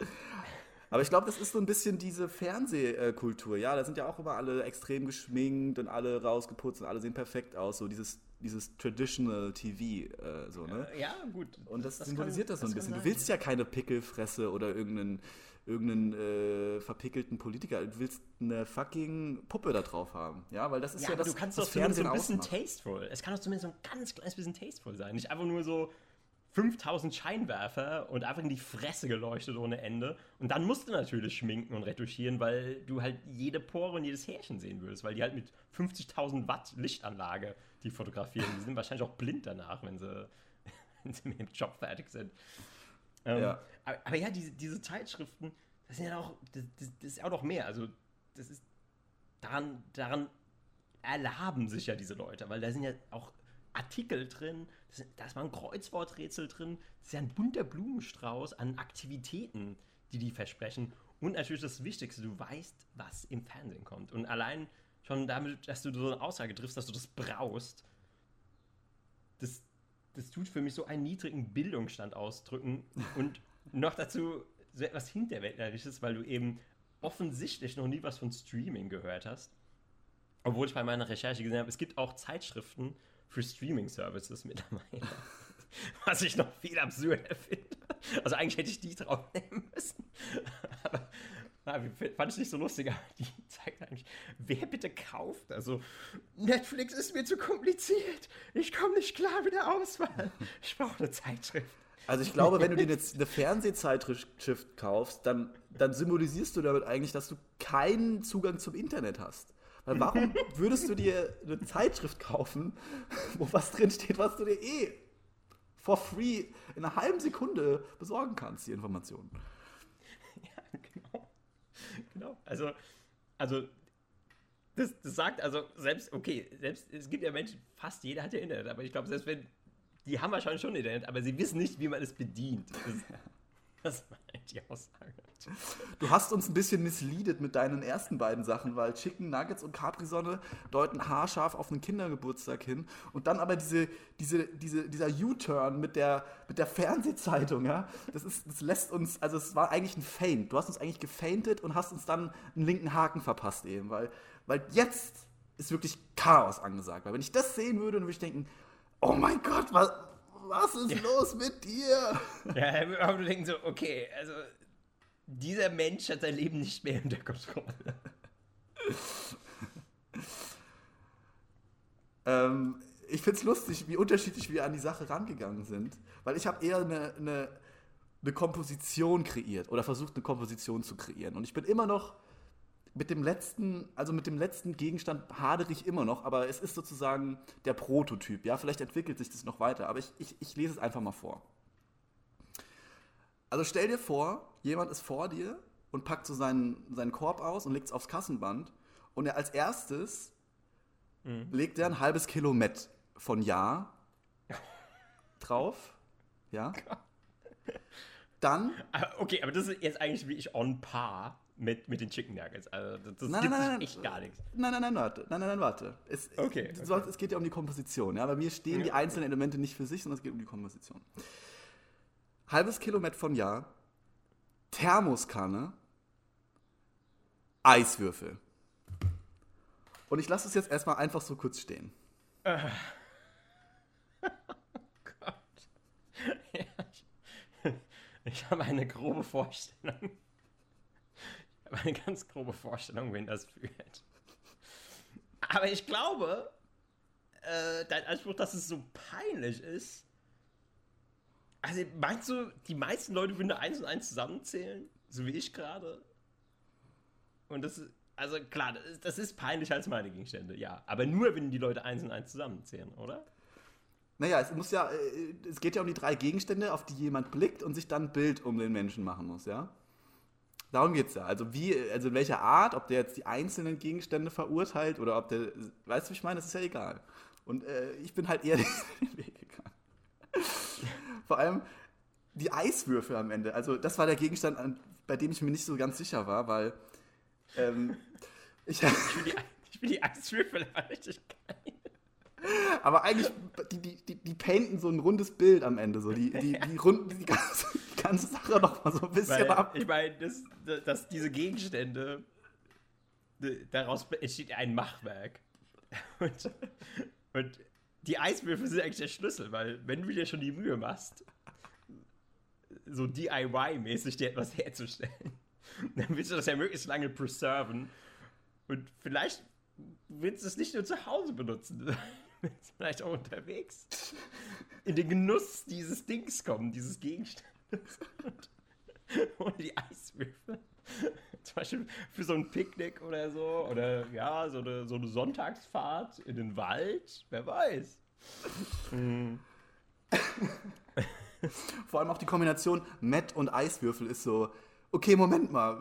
Aber ich glaube, das ist so ein bisschen diese Fernsehkultur. Ja, da sind ja auch immer alle extrem geschminkt und alle rausgeputzt und alle sehen perfekt aus. So dieses, dieses Traditional TV, äh, so, ne? ja, gut. Und das, das symbolisiert kann- das so ein das bisschen. Du willst ja keine Pickelfresse oder irgendeinen, irgendeinen äh, verpickelten Politiker. Du willst eine fucking Puppe da drauf haben. Ja, weil das ist Ja, ja, das, du kannst was doch zumindest so ein Fernsehen bisschen ausmacht. tasteful. Es kann doch zumindest so ein ganz kleines bisschen tasteful sein. Nicht einfach nur so 5000 Scheinwerfer und einfach in die Fresse geleuchtet ohne Ende. Und dann musst du natürlich schminken und retuschieren, weil du halt jede Pore und jedes Härchen sehen würdest, weil die halt mit 50.000 Watt Lichtanlage die fotografieren. Die sind wahrscheinlich auch blind danach, wenn sie, wenn sie mit dem Job fertig sind. Ähm, Ja. Aber, aber ja, diese, diese Zeitschriften, das sind ja auch, das, das, das ist auch noch mehr. Also, das ist, daran, daran erlaben sich ja diese Leute, weil da sind ja auch Artikel drin, das da ist mal ein Kreuzworträtsel drin, das ist ja ein bunter Blumenstrauß an Aktivitäten, die die versprechen. Und natürlich das Wichtigste, du weißt, was im Fernsehen kommt. Und allein schon damit, dass du so eine Aussage triffst, dass du das brauchst, das, das tut für mich so einen niedrigen Bildungsstand ausdrücken und noch dazu so etwas Hinterwäldlerisches, weil du eben offensichtlich noch nie was von Streaming gehört hast. Obwohl ich bei meiner Recherche gesehen habe, es gibt auch Zeitschriften für Streaming-Services mittlerweile. Was ich noch viel absurder finde. Also eigentlich hätte ich die drauf nehmen müssen. Aber na, fand ich nicht so lustig, aber die zeigt eigentlich, wer bitte kauft. Also, Netflix ist mir zu kompliziert. Ich komme nicht klar mit der Auswahl. Ich brauche eine Zeitschrift. Also ich glaube, wenn du dir jetzt eine Fernsehzeitschrift kaufst, dann, dann symbolisierst du damit eigentlich, dass du keinen Zugang zum Internet hast. Weil warum würdest du dir eine Zeitschrift kaufen, wo was drin steht, was du dir eh for free in einer halben Sekunde besorgen kannst, die Informationen? Ja, genau. Genau. Also, also das, das sagt, also selbst, okay, selbst, es gibt ja Menschen, fast jeder hat ja Internet, aber ich glaube, selbst wenn die haben wahrscheinlich schon Internet, aber sie wissen nicht, wie man es bedient. Das, das meint die Aussage. Du hast uns ein bisschen missleadet mit deinen ersten beiden Sachen, weil Chicken Nuggets und Capri-Sonne deuten haarscharf auf einen Kindergeburtstag hin. Und dann aber diese, diese, diese, dieser U-Turn mit der, mit der Fernsehzeitung, ja, das, ist, das lässt uns, also es war eigentlich ein Feint. Du hast uns eigentlich gefeintet und hast uns dann einen linken Haken verpasst eben, weil, weil jetzt ist wirklich Chaos angesagt. Weil wenn ich das sehen würde, dann würde ich denken, oh mein Gott, was, was ist ja. los mit dir? Ja, aber du denkst so, okay, also dieser Mensch hat sein Leben nicht mehr unter Kontrolle. ähm, ich finde es lustig, wie unterschiedlich wir an die Sache rangegangen sind, weil ich habe eher eine, eine, eine Komposition kreiert oder versucht, eine Komposition zu kreieren. Und ich bin immer noch mit dem letzten, also mit dem letzten Gegenstand hadere ich immer noch, aber es ist sozusagen der Prototyp. Ja, vielleicht entwickelt sich das noch weiter, aber ich, ich, ich lese es einfach mal vor. Also stell dir vor, jemand ist vor dir und packt so seinen, seinen Korb aus und legt es aufs Kassenband und er als erstes mhm. legt er ein halbes Kilo Met von Ja drauf. Ja. Dann. Ah, okay, aber das ist jetzt eigentlich wie ich on par mit, mit den Chicken Nuggets. Also das, nein, gibt nein, nein, echt gar nichts. Nein, nein, nein, warte. Nein, nein, nein, warte. Es, okay, es, okay. es geht ja um die Komposition. Ja? Bei mir stehen ja. die einzelnen Elemente nicht für sich, sondern es geht um die Komposition. Halbes Kilometer von Jahr, Thermoskanne, Eiswürfel. Und ich lasse es jetzt erstmal einfach so kurz stehen. Äh. Oh Gott. Ja, ich, ich habe eine grobe Vorstellung habe eine ganz grobe Vorstellung, wen das führt. Aber ich glaube, äh, dein Anspruch, dass es so peinlich ist. Also, meinst du, die meisten Leute würden da eins und eins zusammenzählen? So wie ich gerade? Und das ist, also klar, das ist, das ist peinlicher als meine Gegenstände, ja. Aber nur, wenn die Leute eins und eins zusammenzählen, oder? Naja, es muss ja, äh, es geht ja um die drei Gegenstände, auf die jemand blickt und sich dann ein Bild um den Menschen machen muss, ja? Darum geht es ja. Also wie, also in welcher Art, ob der jetzt die einzelnen Gegenstände verurteilt oder ob der, weißt du, wie ich meine, das ist ja egal. Und äh, ich bin halt eher den Weg gegangen. Vor allem die Eiswürfel am Ende. Also das war der Gegenstand, bei dem ich mir nicht so ganz sicher war, weil ähm, ich, ich, will die, ich will die Eiswürfel richtig geil. Aber eigentlich, die, die, die, die painten so ein rundes Bild am Ende. So. Die, die, die runden die ganze, die ganze Sache noch mal so ein bisschen Weil, ab. Ich meine, dass, dass diese Gegenstände, daraus entsteht ein Machwerk. Und, und die Eiswürfel sind eigentlich der Schlüssel, weil wenn du dir schon die Mühe machst, so DIY-mäßig dir etwas herzustellen, dann willst du das ja möglichst lange preserven. Und vielleicht willst du es nicht nur zu Hause benutzen. vielleicht auch unterwegs in den Genuss dieses Dings kommen, dieses Gegenstandes. Und, die Eiswürfel. Zum Beispiel für so ein Picknick oder so. Oder ja, so eine, so eine Sonntagsfahrt in den Wald. Wer weiß. Mhm. Vor allem auch die Kombination Met und Eiswürfel ist so. Okay, Moment mal.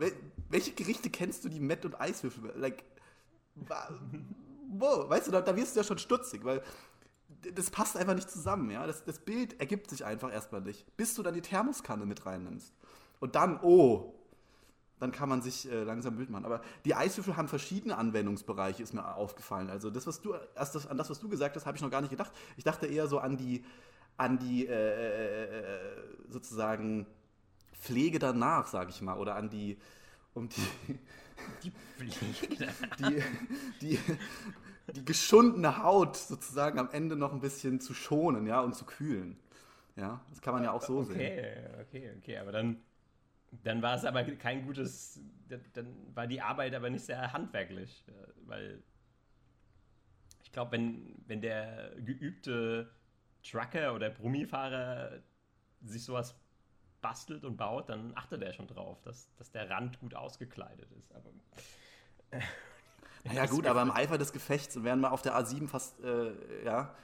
Welche Gerichte kennst du, die Met und Eiswürfel? Like, wo? Weißt du, da, da wirst du ja schon stutzig, weil das passt einfach nicht zusammen, ja. Das, das Bild ergibt sich einfach erstmal nicht, bis du dann die Thermoskanne mit reinnimmst. Und dann, oh, dann kann man sich äh, langsam ein Bild machen. Aber die Eiswürfel haben verschiedene Anwendungsbereiche, ist mir aufgefallen. Also das, was du, erst das, an das, was du gesagt hast, habe ich noch gar nicht gedacht. Ich dachte eher so an die, an die äh, äh, äh sozusagen Pflege danach, sage ich mal, oder an die, um die, die Pflege die, die, die geschundene Haut sozusagen am Ende noch ein bisschen zu schonen, ja, und zu kühlen. Ja, das kann man ja auch so okay, sehen. Okay, okay, okay, aber dann, dann war es aber kein gutes, dann war die Arbeit aber nicht sehr handwerklich, äh, weil ich glaube, wenn, wenn der geübte Trucker oder Brummifahrer sich sowas bastelt und baut, dann achtet er schon drauf, dass, dass der Rand gut ausgekleidet ist. Aber, äh, naja, gut, aber im Eifer des Gefechts wären wir auf der A7 fast, äh, ja,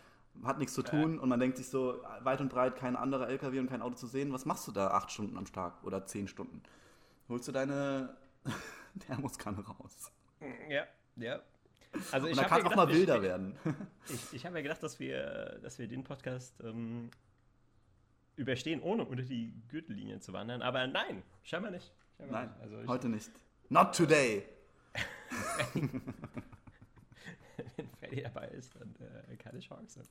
hat nichts zu tun ja. und man denkt sich so, weit und breit kein anderer LKW und kein Auto zu sehen. Was machst du da acht Stunden am Tag oder zehn Stunden? Holst du deine Thermoskanne raus? Ja, ja. Also und da kann es auch mal wilder ich, werden. Ich, ich habe ja gedacht, dass wir, dass wir den Podcast ähm, überstehen, ohne unter die Gürtellinie zu wandern. Aber nein, scheinbar nicht. Scheinbar nein, nicht. Also ich, heute nicht. Not today. Wenn Freddy dabei ist, dann äh, keine Chance.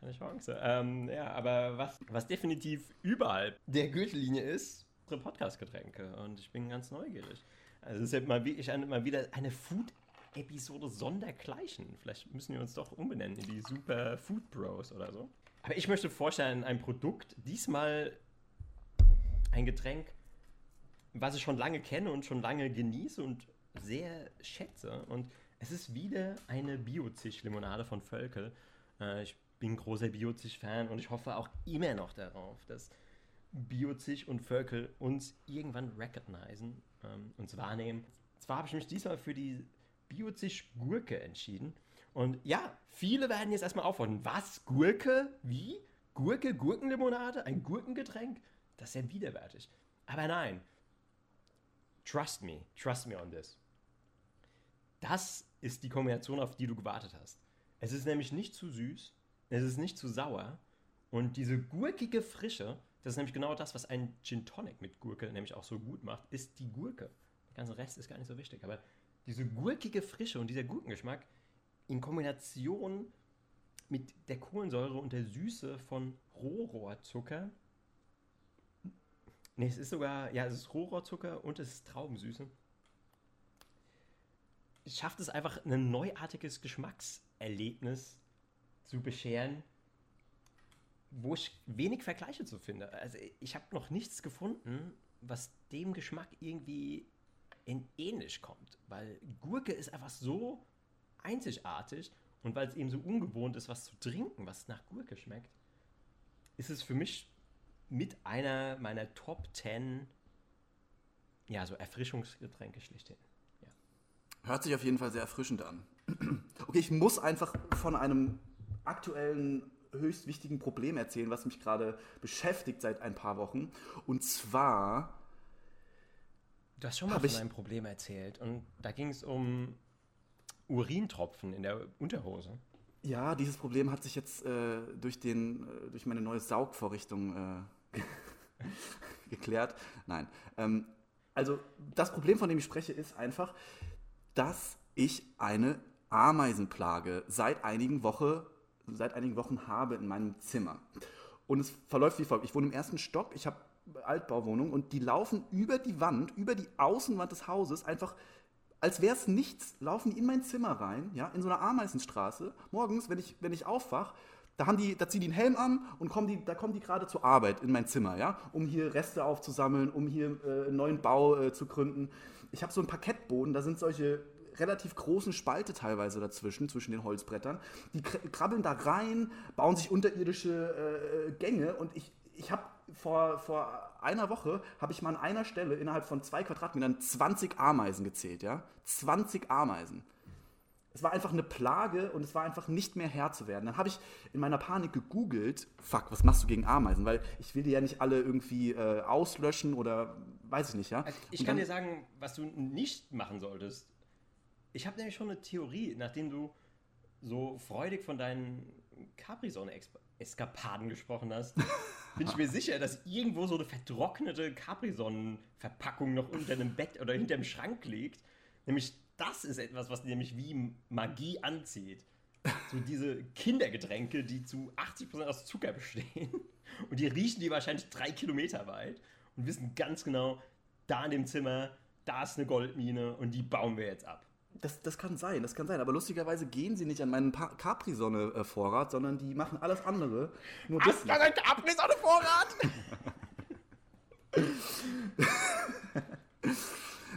Keine Chance. Ähm, ja, aber was, was definitiv überall der Gürtellinie ist, unsere Podcast-Getränke. Und ich bin ganz neugierig. Also es ist ja mal, ich mal wieder eine Food-Episode sondergleichen. Vielleicht müssen wir uns doch umbenennen in die Super Food Bros oder so. Aber ich möchte vorstellen, ein Produkt, diesmal ein Getränk, was ich schon lange kenne und schon lange genieße und sehr schätze. Und es ist wieder eine Biozig-Limonade von Völkel. Äh, ich bin großer Biozig-Fan und ich hoffe auch immer noch darauf, dass Biozig und Völkel uns irgendwann recognizen, ähm, uns wahrnehmen. Zwar habe ich mich diesmal für die Biozig-Gurke entschieden. Und ja, viele werden jetzt erstmal aufhören. Was? Gurke? Wie? Gurke? Gurkenlimonade? Ein Gurkengetränk? Das ist ja widerwärtig. Aber nein. Trust me. Trust me on this. Das ist die Kombination, auf die du gewartet hast. Es ist nämlich nicht zu süß, es ist nicht zu sauer und diese gurkige Frische, das ist nämlich genau das, was ein Gin Tonic mit Gurke nämlich auch so gut macht, ist die Gurke. Der ganze Rest ist gar nicht so wichtig, aber diese gurkige Frische und dieser Gurkengeschmack, in Kombination mit der Kohlensäure und der Süße von Rohrohrzucker. Ne, es ist sogar, ja, es ist Rohrohrzucker und es ist Traubensüße. Schafft es einfach ein neuartiges Geschmackserlebnis zu bescheren, wo ich wenig Vergleiche zu finde. Also ich habe noch nichts gefunden, was dem Geschmack irgendwie ähnlich kommt, weil Gurke ist einfach so einzigartig und weil es eben so ungewohnt ist, was zu trinken, was nach Gurke schmeckt, ist es für mich mit einer meiner Top 10 ja, so Erfrischungsgetränke schlichthin. Hört sich auf jeden Fall sehr erfrischend an. Okay, ich muss einfach von einem aktuellen höchst wichtigen Problem erzählen, was mich gerade beschäftigt seit ein paar Wochen. Und zwar. Du hast schon mal von einem Problem erzählt und da ging es um Urintropfen in der Unterhose. Ja, dieses Problem hat sich jetzt äh, durch, den, äh, durch meine neue Saugvorrichtung äh, geklärt. Nein. Ähm, also das Problem, von dem ich spreche, ist einfach, dass ich eine Ameisenplage seit einigen, Woche, seit einigen Wochen habe in meinem Zimmer. Und es verläuft wie folgt. Ich wohne im ersten Stock, ich habe Altbauwohnung und die laufen über die Wand, über die Außenwand des Hauses einfach als wäre es nichts, laufen die in mein Zimmer rein, ja, in so einer Ameisenstraße. Morgens, wenn ich, wenn ich aufwach, da, haben die, da ziehen die einen Helm an und kommen die, da kommen die gerade zur Arbeit in mein Zimmer, ja, um hier Reste aufzusammeln, um hier äh, einen neuen Bau äh, zu gründen. Ich habe so einen Parkettboden, da sind solche relativ großen Spalte teilweise dazwischen, zwischen den Holzbrettern. Die krabbeln da rein, bauen sich unterirdische äh, Gänge und ich, ich habe vor, vor einer Woche habe ich mal an einer Stelle innerhalb von zwei Quadratmetern 20 Ameisen gezählt, ja? 20 Ameisen. Es war einfach eine Plage und es war einfach nicht mehr Herr zu werden. Dann habe ich in meiner Panik gegoogelt, fuck, was machst du gegen Ameisen? Weil ich will die ja nicht alle irgendwie äh, auslöschen oder weiß ich nicht, ja. Also ich kann dir sagen, was du nicht machen solltest. Ich habe nämlich schon eine Theorie, nachdem du so freudig von deinen Capri-Sonne-Eskapaden gesprochen hast, bin ich mir sicher, dass irgendwo so eine vertrocknete Capri-Sonnen-Verpackung noch unter einem Bett oder hinter dem Schrank liegt. Nämlich das ist etwas, was nämlich wie Magie anzieht. So diese Kindergetränke, die zu 80% aus Zucker bestehen. Und die riechen die wahrscheinlich drei Kilometer weit und wissen ganz genau, da in dem Zimmer, da ist eine Goldmine und die bauen wir jetzt ab. Das, das kann sein, das kann sein. Aber lustigerweise gehen sie nicht an meinen Capri-Sonne-Vorrat, sondern die machen alles andere. Nur das nicht. ein Capri-Sonne-Vorrat?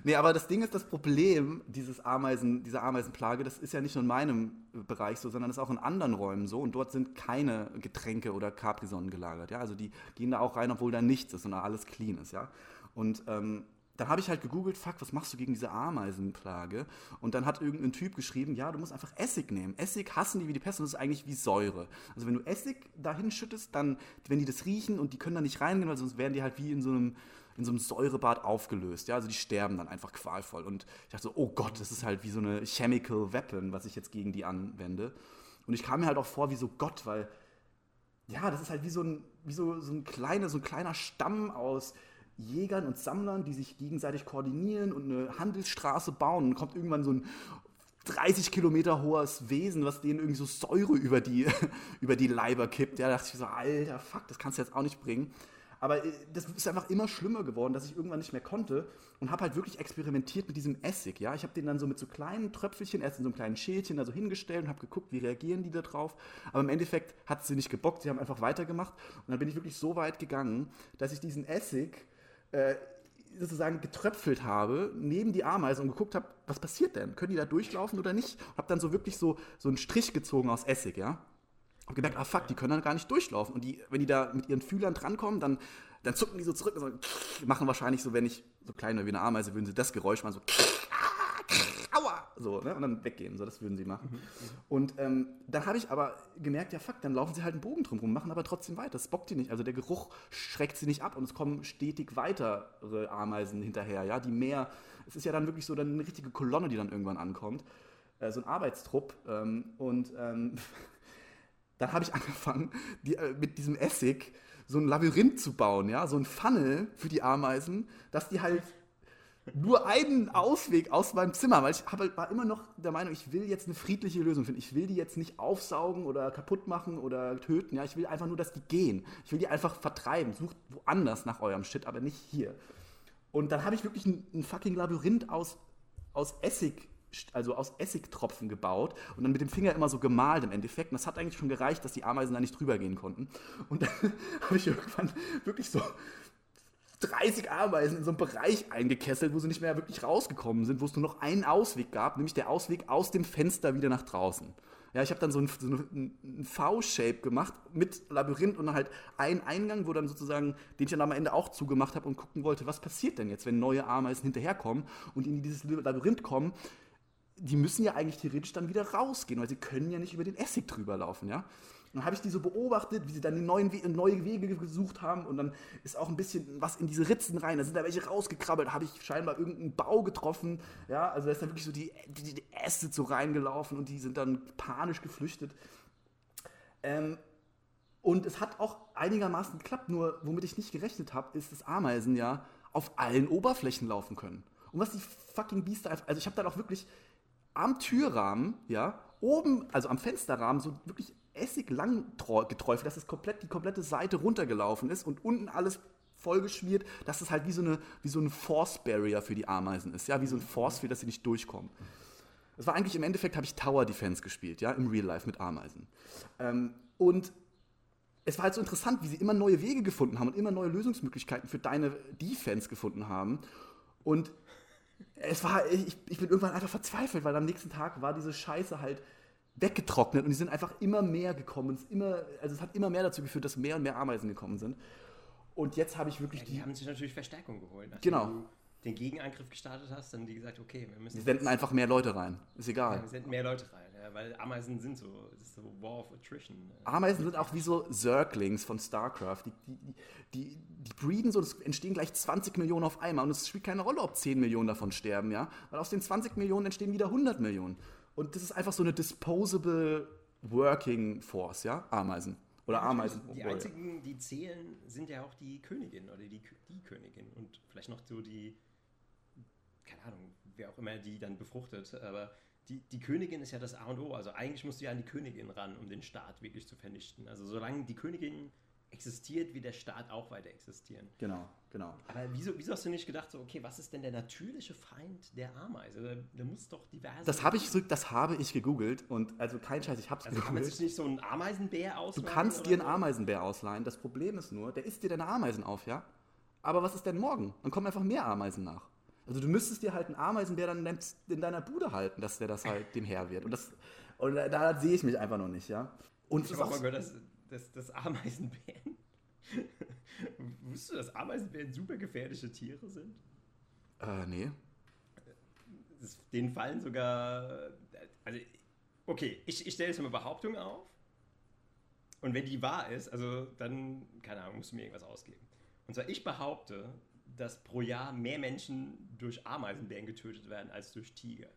Nee, aber das Ding ist, das Problem dieses Ameisen, dieser Ameisenplage, das ist ja nicht nur in meinem Bereich so, sondern ist auch in anderen Räumen so. Und dort sind keine Getränke oder Capri-Sonnen gelagert. Ja? Also die gehen da auch rein, obwohl da nichts ist und da alles clean ist. Ja? Und ähm, dann habe ich halt gegoogelt, fuck, was machst du gegen diese Ameisenplage? Und dann hat irgendein Typ geschrieben, ja, du musst einfach Essig nehmen. Essig hassen die wie die Pest und das ist eigentlich wie Säure. Also wenn du Essig dahin schüttest, dann, wenn die das riechen und die können da nicht reingehen, weil sonst werden die halt wie in so einem in so einem Säurebad aufgelöst. Ja, also die sterben dann einfach qualvoll. Und ich dachte so, oh Gott, das ist halt wie so eine Chemical Weapon, was ich jetzt gegen die anwende. Und ich kam mir halt auch vor wie so Gott, weil ja, das ist halt wie so ein, wie so, so ein, kleiner, so ein kleiner Stamm aus Jägern und Sammlern, die sich gegenseitig koordinieren und eine Handelsstraße bauen. Und kommt irgendwann so ein 30 Kilometer hohes Wesen, was denen irgendwie so Säure über die, über die Leiber kippt. Ja, da dachte ich so, alter, fuck, das kannst du jetzt auch nicht bringen. Aber äh, das ist einfach immer schlimmer geworden, dass ich irgendwann nicht mehr konnte und habe halt wirklich experimentiert mit diesem Essig. Ja, ich habe den dann so mit so kleinen Tröpfelchen, erst in so einem kleinen Schälchen da so hingestellt und habe geguckt, wie reagieren die da drauf. Aber im Endeffekt hat sie nicht gebockt, sie haben einfach weitergemacht. Und dann bin ich wirklich so weit gegangen, dass ich diesen Essig äh, sozusagen getröpfelt habe neben die Ameisen und geguckt habe, was passiert denn? Können die da durchlaufen oder nicht? Habe dann so wirklich so, so einen Strich gezogen aus Essig, ja. Hab gemerkt, ah fuck, die können dann gar nicht durchlaufen. Und die, wenn die da mit ihren Fühlern drankommen, dann, dann zucken die so zurück und so, machen wahrscheinlich so, wenn ich so klein wie eine Ameise, würden sie das Geräusch machen, so aua, so, ne? und dann weggehen, so, das würden sie machen. Und ähm, dann habe ich aber gemerkt, ja fuck, dann laufen sie halt einen Bogen drum rum, machen aber trotzdem weiter, das bockt die nicht, also der Geruch schreckt sie nicht ab und es kommen stetig weitere Ameisen hinterher, ja, die mehr, es ist ja dann wirklich so dann eine richtige Kolonne, die dann irgendwann ankommt, äh, so ein Arbeitstrupp ähm, und ähm, dann habe ich angefangen, die, äh, mit diesem Essig so ein Labyrinth zu bauen, ja, so ein Funnel für die Ameisen, dass die halt nur einen Ausweg aus meinem Zimmer, weil ich hab, war immer noch der Meinung, ich will jetzt eine friedliche Lösung finden. Ich will die jetzt nicht aufsaugen oder kaputt machen oder töten. Ja, ich will einfach nur, dass die gehen. Ich will die einfach vertreiben. Sucht woanders nach eurem Shit, aber nicht hier. Und dann habe ich wirklich ein, ein fucking Labyrinth aus, aus Essig, also aus Essigtropfen gebaut und dann mit dem Finger immer so gemalt im Endeffekt. Und das hat eigentlich schon gereicht, dass die Ameisen da nicht drüber gehen konnten. Und dann habe ich irgendwann wirklich so 30 Ameisen in so einem Bereich eingekesselt, wo sie nicht mehr wirklich rausgekommen sind, wo es nur noch einen Ausweg gab, nämlich der Ausweg aus dem Fenster wieder nach draußen. Ja, ich habe dann so ein, so ein V-Shape gemacht mit Labyrinth und halt einen Eingang, wo dann sozusagen, den ich dann am Ende auch zugemacht habe und gucken wollte, was passiert denn jetzt, wenn neue Ameisen hinterherkommen und in dieses Labyrinth kommen. Die müssen ja eigentlich theoretisch dann wieder rausgehen, weil sie können ja nicht über den Essig drüber laufen, ja. Und dann habe ich die so beobachtet, wie sie dann die neuen We neue Wege gesucht haben und dann ist auch ein bisschen was in diese Ritzen rein, da sind da welche rausgekrabbelt, habe ich scheinbar irgendeinen Bau getroffen, ja, also da ist dann wirklich so die, die, die Äste so reingelaufen und die sind dann panisch geflüchtet. Ähm, und es hat auch einigermaßen geklappt, nur womit ich nicht gerechnet habe, ist, dass Ameisen ja auf allen Oberflächen laufen können. Und was die fucking Biester einfach, also ich habe dann auch wirklich am Türrahmen, ja, oben, also am Fensterrahmen, so wirklich Essig lang geträufelt, dass es komplett, die komplette Seite runtergelaufen ist und unten alles vollgeschmiert, dass es halt wie so eine, wie so ein Force Barrier für die Ameisen ist, ja, wie so ein Force Field, dass sie nicht durchkommen. Das war eigentlich im Endeffekt, habe ich Tower Defense gespielt, ja, im Real Life mit Ameisen. Ähm, und es war halt so interessant, wie sie immer neue Wege gefunden haben und immer neue Lösungsmöglichkeiten für deine Defense gefunden haben. Und es war, ich, ich bin irgendwann einfach verzweifelt, weil am nächsten Tag war diese Scheiße halt weggetrocknet und die sind einfach immer mehr gekommen. Es, immer, also es hat immer mehr dazu geführt, dass mehr und mehr Ameisen gekommen sind. Und jetzt habe ich wirklich Die die. haben sich natürlich Verstärkung geholt. Genau. du den Gegenangriff gestartet hast, dann die gesagt, okay, wir müssen Die senden einfach mehr Leute rein. Ist ja, egal. wir senden mehr Leute rein, ja, weil Ameisen sind so, das ist so War of Attrition. Ameisen sind auch wie so Zerglings von StarCraft. Die, die, die, die breeden so, es entstehen gleich 20 Millionen auf einmal. Und es spielt keine Rolle, ob 10 Millionen davon sterben, ja. Weil aus den 20 Millionen entstehen wieder 100 Millionen. Und das ist einfach so eine disposable Working Force, ja. Ameisen. Oder Ameisen. Die einzigen, die zählen, sind ja auch die Königin oder die, die Königin und vielleicht noch so die, keine Ahnung, wer auch immer die dann befruchtet, aber die, die Königin ist ja das A und O. Also eigentlich musst du ja an die Königin ran, um den Staat wirklich zu vernichten. Also solange die Königin existiert, wird der Staat auch weiter existieren. Genau, genau. Aber wieso, wieso hast du nicht gedacht, so, okay, was ist denn der natürliche Feind der Ameise? Da, da muss doch diverse. Das habe ich, das habe ich gegoogelt und also kein Scheiß, ich habe es Also kann man sich gegoogelt. nicht so einen Ameisenbär Du ausleihen? kannst oder dir einen so? Ameisenbär ausleihen. Das Problem ist nur, der isst dir deine Ameisen auf, ja? Aber was ist denn morgen? Dann kommen einfach mehr Ameisen nach. Also du müsstest dir halt einen Ameisenbär dann in dein- in deiner Bude halten, dass der das halt dem Herr wird. Und, das, und da, da sehe ich mich einfach noch nicht, ja? Und Ich habe auch mal gehört, dass, dass, dass Ameisenbären. Wusstest du, dass Ameisenbären super gefährliche Tiere sind? äh, nee. Das, denen fallen sogar. Also, okay, ich, ich stelle jetzt mal Behauptung auf. Und wenn die wahr ist, also dann, keine Ahnung, musst du mir irgendwas ausgeben. Und zwar, ich behaupte, dass pro Jahr mehr Menschen durch Ameisenbären getötet werden als durch Tiger.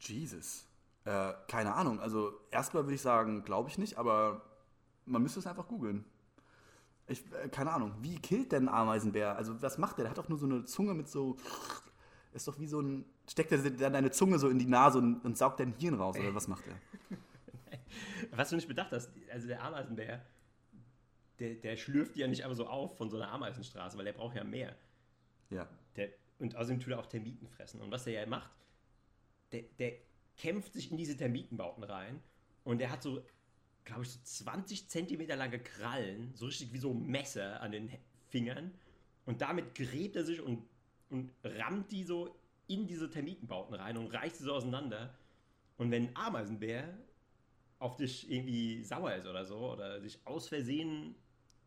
Jesus. Äh, keine Ahnung. Also erstmal würde ich sagen, glaube ich nicht, aber man müsste es einfach googeln. Ich, äh, keine Ahnung. Wie killt denn ein Ameisenbär? Also was macht der? Der hat doch nur so eine Zunge mit so. Ist doch wie so ein. Steckt er dann deine Zunge so in die Nase und, und saugt dein Hirn raus? Oder was macht er? Was du nicht bedacht hast, also der Ameisenbär, der, der schlürft die ja nicht einfach so auf von so einer Ameisenstraße, weil der braucht ja mehr. Ja. Der, und außerdem tut er auch Termiten fressen. Und was der ja macht, der, der kämpft sich in diese Termitenbauten rein und der hat so, glaube ich, so 20 Zentimeter lange Krallen, so richtig wie so Messer an den Fingern. Und damit gräbt er sich und, und rammt die so in diese Termitenbauten rein und reißt sie so auseinander. Und wenn ein Ameisenbär auf dich irgendwie sauer ist oder so, oder sich aus Versehen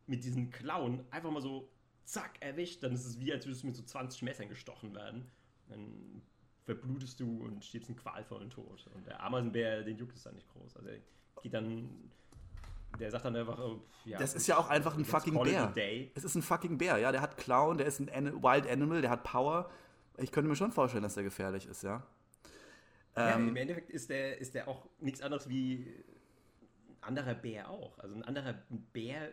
mit diesen Klauen einfach mal so zack erwischt, dann ist es wie, als würdest du mit so 20 Messern gestochen werden. Dann verblutest du und stirbst einen qualvollen Tod. Und der Ameisenbär, den juckt es dann nicht groß. Also er geht dann, der sagt dann einfach, oh, ja, Das ist ja auch einfach ein fucking Bär. Es ist ein fucking Bär, ja. Der hat Clown, der ist ein Wild Animal, der hat Power. Ich könnte mir schon vorstellen, dass der gefährlich ist, ja. Ja, Ähm, im Endeffekt ist der, ist der auch nichts anderes wie ein anderer Bär auch. Also ein anderer Bär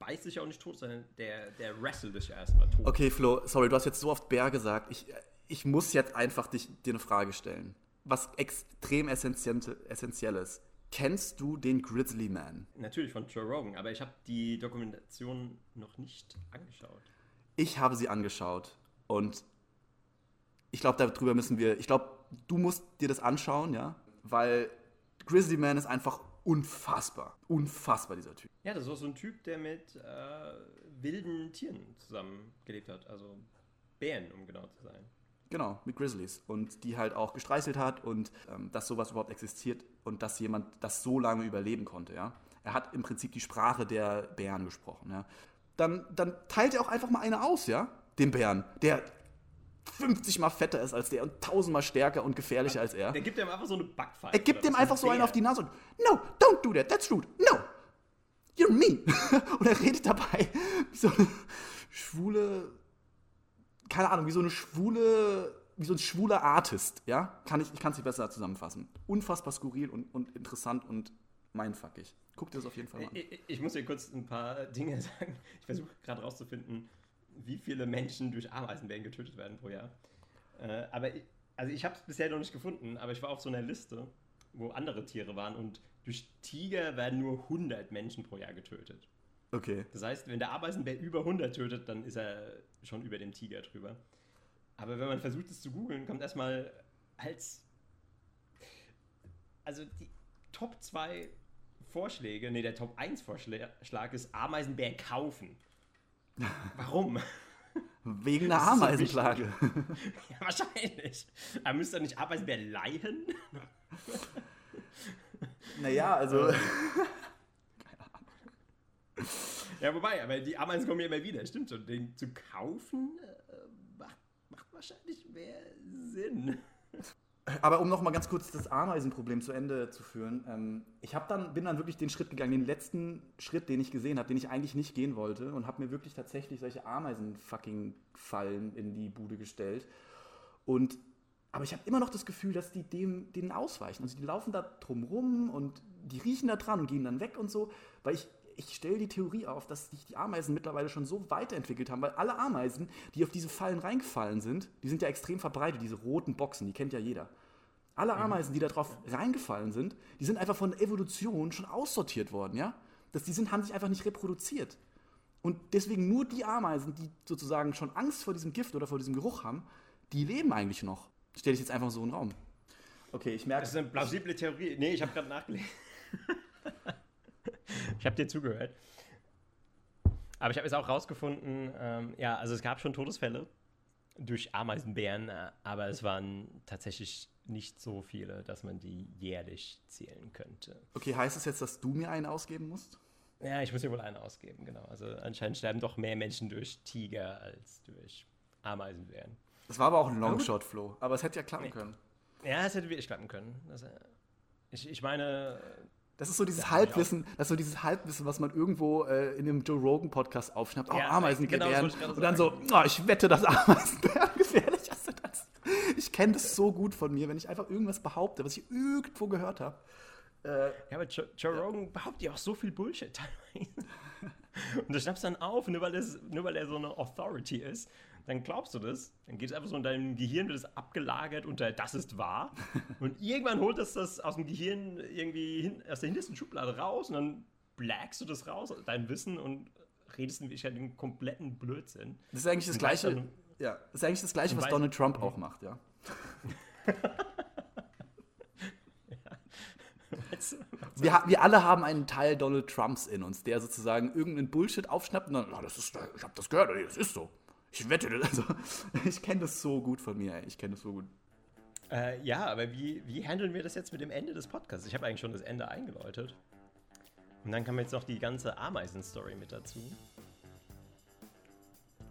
beißt sich ja auch nicht tot, sondern der, der wrestelt dich ja erstmal tot. Okay, Flo, sorry, du hast jetzt so oft Bär gesagt. Ich, ich muss jetzt einfach dich, dir eine Frage stellen. Was extrem essentiente- essentielles. Kennst du den Grizzly Man? Natürlich von Joe Rogan, aber ich habe die Dokumentation noch nicht angeschaut. Ich habe sie angeschaut und ich glaube, darüber müssen wir. Ich glaube, du musst dir das anschauen, ja, weil Grizzly Man ist einfach unfassbar. Unfassbar, dieser Typ. Ja, das ist auch so ein Typ, der mit äh, wilden Tieren zusammengelebt hat. Also Bären, um genau zu sein. Genau, mit Grizzlies. Und die halt auch gestreichelt hat und ähm, dass sowas überhaupt existiert und dass jemand das so lange überleben konnte, ja. Er hat im Prinzip die Sprache der Bären gesprochen, ja. Dann, dann teilt er auch einfach mal eine aus, ja, dem Bären, der 50 mal fetter ist als der und 1000 mal stärker und gefährlicher als er. Der gibt ihm einfach so eine Backpfeife. Er gibt was, einfach so einen auf die Nase und No, don't do that, that's rude. No, you're mean. und er redet dabei wie so eine schwule, keine Ahnung, wie so eine schwule, wie so ein schwuler Artist, ja? Kann ich, ich kann es nicht besser zusammenfassen. Unfassbar skurril und, und interessant und mindfuckig. Guck dir das auf jeden Fall mal an. Ich, ich- ich muss dir kurz ein paar Dinge sagen. Ich versuche gerade rauszufinden, wie viele Menschen durch Ameisenbären getötet werden pro Jahr. Äh, aber ich, also ich habe es bisher noch nicht gefunden, aber ich war auf so einer Liste, wo andere Tiere waren und durch Tiger werden nur 100 Menschen pro Jahr getötet. Okay. Das heißt, wenn der Ameisenbär über 100 tötet, dann ist er schon über dem Tiger drüber. Aber wenn man versucht, es zu googeln, kommt erstmal als. Also die Top 2 Vorschläge, nee, der Top 1 Vorschlag ist Ameisenbär kaufen. Warum? Wegen einer Ameisenplage. ja, wahrscheinlich. Aber müsst ihr nicht Ameisenbär leihen? naja, also. Ja, wobei, aber die Ameisen kommen ja immer wieder, stimmt schon. Den zu kaufen äh, macht, macht wahrscheinlich mehr Sinn. Aber um noch mal ganz kurz das Ameisenproblem zu Ende zu führen, ähm, ich dann, bin dann wirklich den Schritt gegangen, den letzten Schritt, den ich gesehen habe, den ich eigentlich nicht gehen wollte und habe mir wirklich tatsächlich solche Ameisen-Fucking-Fallen in die Bude gestellt. Und, aber ich habe immer noch das Gefühl, dass die dem, denen ausweichen. Also die laufen da drum rum und die riechen da dran und gehen dann weg und so, weil ich ich stelle die Theorie auf, dass sich die Ameisen mittlerweile schon so weiterentwickelt haben, weil alle Ameisen, die auf diese Fallen reingefallen sind, die sind ja extrem verbreitet, diese roten Boxen, die kennt ja jeder. Alle Ameisen, die da drauf reingefallen sind, die sind einfach von Evolution schon aussortiert worden, ja? dass die sind, haben sich einfach nicht reproduziert. Und deswegen nur die Ameisen, die sozusagen schon Angst vor diesem Gift oder vor diesem Geruch haben, die leben eigentlich noch. Stell dich jetzt einfach so in den Raum. Okay, ich merke. Das ist eine plausible Theorie. Nee, ich habe gerade nachgelesen. ich habe dir zugehört. Aber ich habe jetzt auch rausgefunden, ähm, ja, also es gab schon Todesfälle durch Ameisenbären, äh, aber es waren tatsächlich nicht so viele, dass man die jährlich zählen könnte. Okay, heißt es das jetzt, dass du mir einen ausgeben musst? Ja, ich muss mir wohl einen ausgeben, genau. Also anscheinend sterben doch mehr Menschen durch Tiger als durch Ameisenbären. Das war aber auch ein Longshot, Flo. Aber es hätte ja klappen Nee. können. Ja, es hätte wirklich klappen können. Das, äh, ich, ich meine, Das ist so dieses Ja, Halbwissen, das ist so dieses Halbwissen, was man irgendwo äh, in dem Joe Rogan Podcast aufschnappt. Oh, Ja, Ameisenbären. genau, und dann so, oh, ich wette, dass Ameisenbären kenne das so gut von mir, wenn ich einfach irgendwas behaupte, was ich irgendwo gehört habe. Äh, Ja, aber Joe, Joe Rogan behauptet ja auch so viel Bullshit teilweise. Und du schnappst dann auf, nur weil, es, nur weil er so eine Authority ist, dann glaubst du das. Dann geht es einfach so in deinem Gehirn, wird es abgelagert unter das ist wahr. Und irgendwann holt es das aus dem Gehirn irgendwie hin, aus der hintersten Schublade raus und dann blagst du das raus, dein Wissen und redest in Wirklichkeit den kompletten Blödsinn. das ist eigentlich das Und Gleiche. dann- Ja, das ist eigentlich das Gleiche, was Donald Trump auch macht, ja. Wir, wir alle haben einen Teil Donald Trumps in uns, der sozusagen irgendeinen Bullshit aufschnappt und dann, "Ah, das ist, ich habe das gehört, das ist so. Ich wette, also, ich kenne das so gut von mir, ich kenne das so gut. Äh, ja, aber wie, wie handeln wir das jetzt mit dem Ende des Podcasts? Ich habe eigentlich schon das Ende eingeläutet. Und dann kam jetzt noch die ganze Ameisen-Story mit dazu.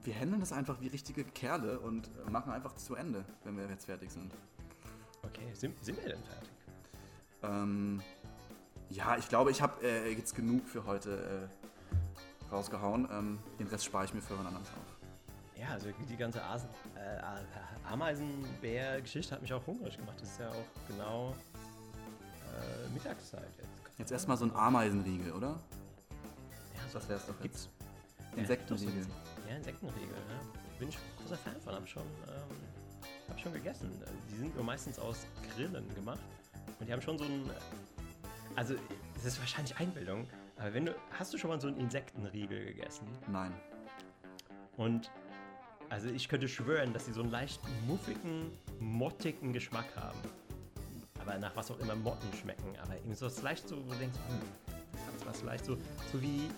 Wir handeln das einfach wie richtige Kerle und äh, machen einfach zu Ende, wenn wir jetzt fertig sind. Okay, sind, sind wir denn fertig? Ähm, ja, ich glaube, ich habe äh, jetzt genug für heute äh, rausgehauen. Ähm, den Rest spare ich mir für wann anders auf. Ja, also die ganze äh, Ameisenbär-Geschichte hat mich auch hungrig gemacht. Das ist ja auch genau äh, Mittagszeit jetzt. Jetzt erstmal so ein Ameisenriegel, oder? Ja, so Das wär's doch jetzt. gibt's. Insektenriegel. Ja, Insektenriegel. Ja. Bin ich großer Fan von. Hab schon, ähm, hab schon gegessen. Die sind nur meistens aus Grillen gemacht. Und die haben schon so ein. Also, es ist wahrscheinlich Einbildung. Aber wenn du. Hast du schon mal so einen Insektenriegel gegessen? Nein. Und. Also, ich könnte schwören, dass sie so einen leicht muffigen, mottigen Geschmack haben. Aber nach was auch immer Motten schmecken. Aber irgendwie so was leicht so, wo du denkst, hm, das hat was leicht so, so wie.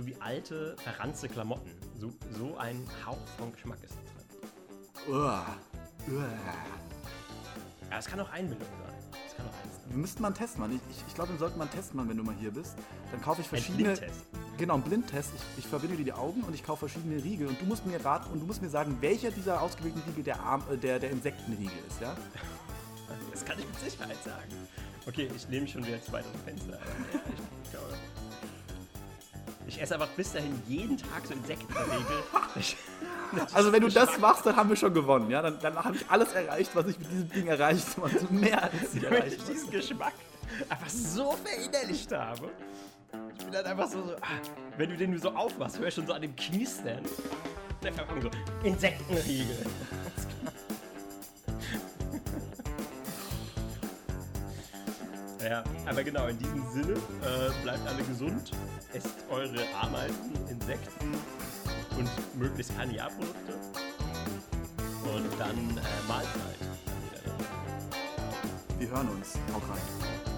So wie alte, verranzte Klamotten. So, so ein Hauch von Geschmack ist da drin. Uah. Uah. Ja, es kann auch Einbildung sein. Es kann auch eins sein. Wir müssten mal einen Test machen. Ich, ich, ich glaube, wir sollten mal einen Test machen, wenn du mal hier bist. Dann kaufe ich Ein verschiedene. Blindtest. Genau, ein Blindtest. Ich, ich verbinde dir die Augen und ich kaufe verschiedene Riegel. Und du musst mir raten und du musst mir sagen, welcher dieser ausgewählten Riegel der, Arm, äh, der, der Insektenriegel ist, ja? Das kann ich mit Sicherheit sagen. Okay, ich nehme mich schon wieder zu weit aus dem Fenster. Ich esse einfach bis dahin jeden Tag so Insektenriegel. Ich- Also wenn du das machst, dann haben wir schon gewonnen, ja? Dann, dann habe ich alles erreicht, was ich mit diesem Ding erreicht habe. Also mehr als ich erreicht ich diesen Geschmack einfach so verinnerlicht habe. Ich bin dann einfach so, so ah, wenn du den so aufmachst, hör ich schon so an dem Knistern. Der so, Insektenriegel. Ja, aber genau, in diesem Sinne, äh, bleibt alle gesund, esst eure Ameisen, Insekten und möglichst keine Ja-Produkte. Und dann äh, Mahlzeit. Wir hören uns. Hau rein.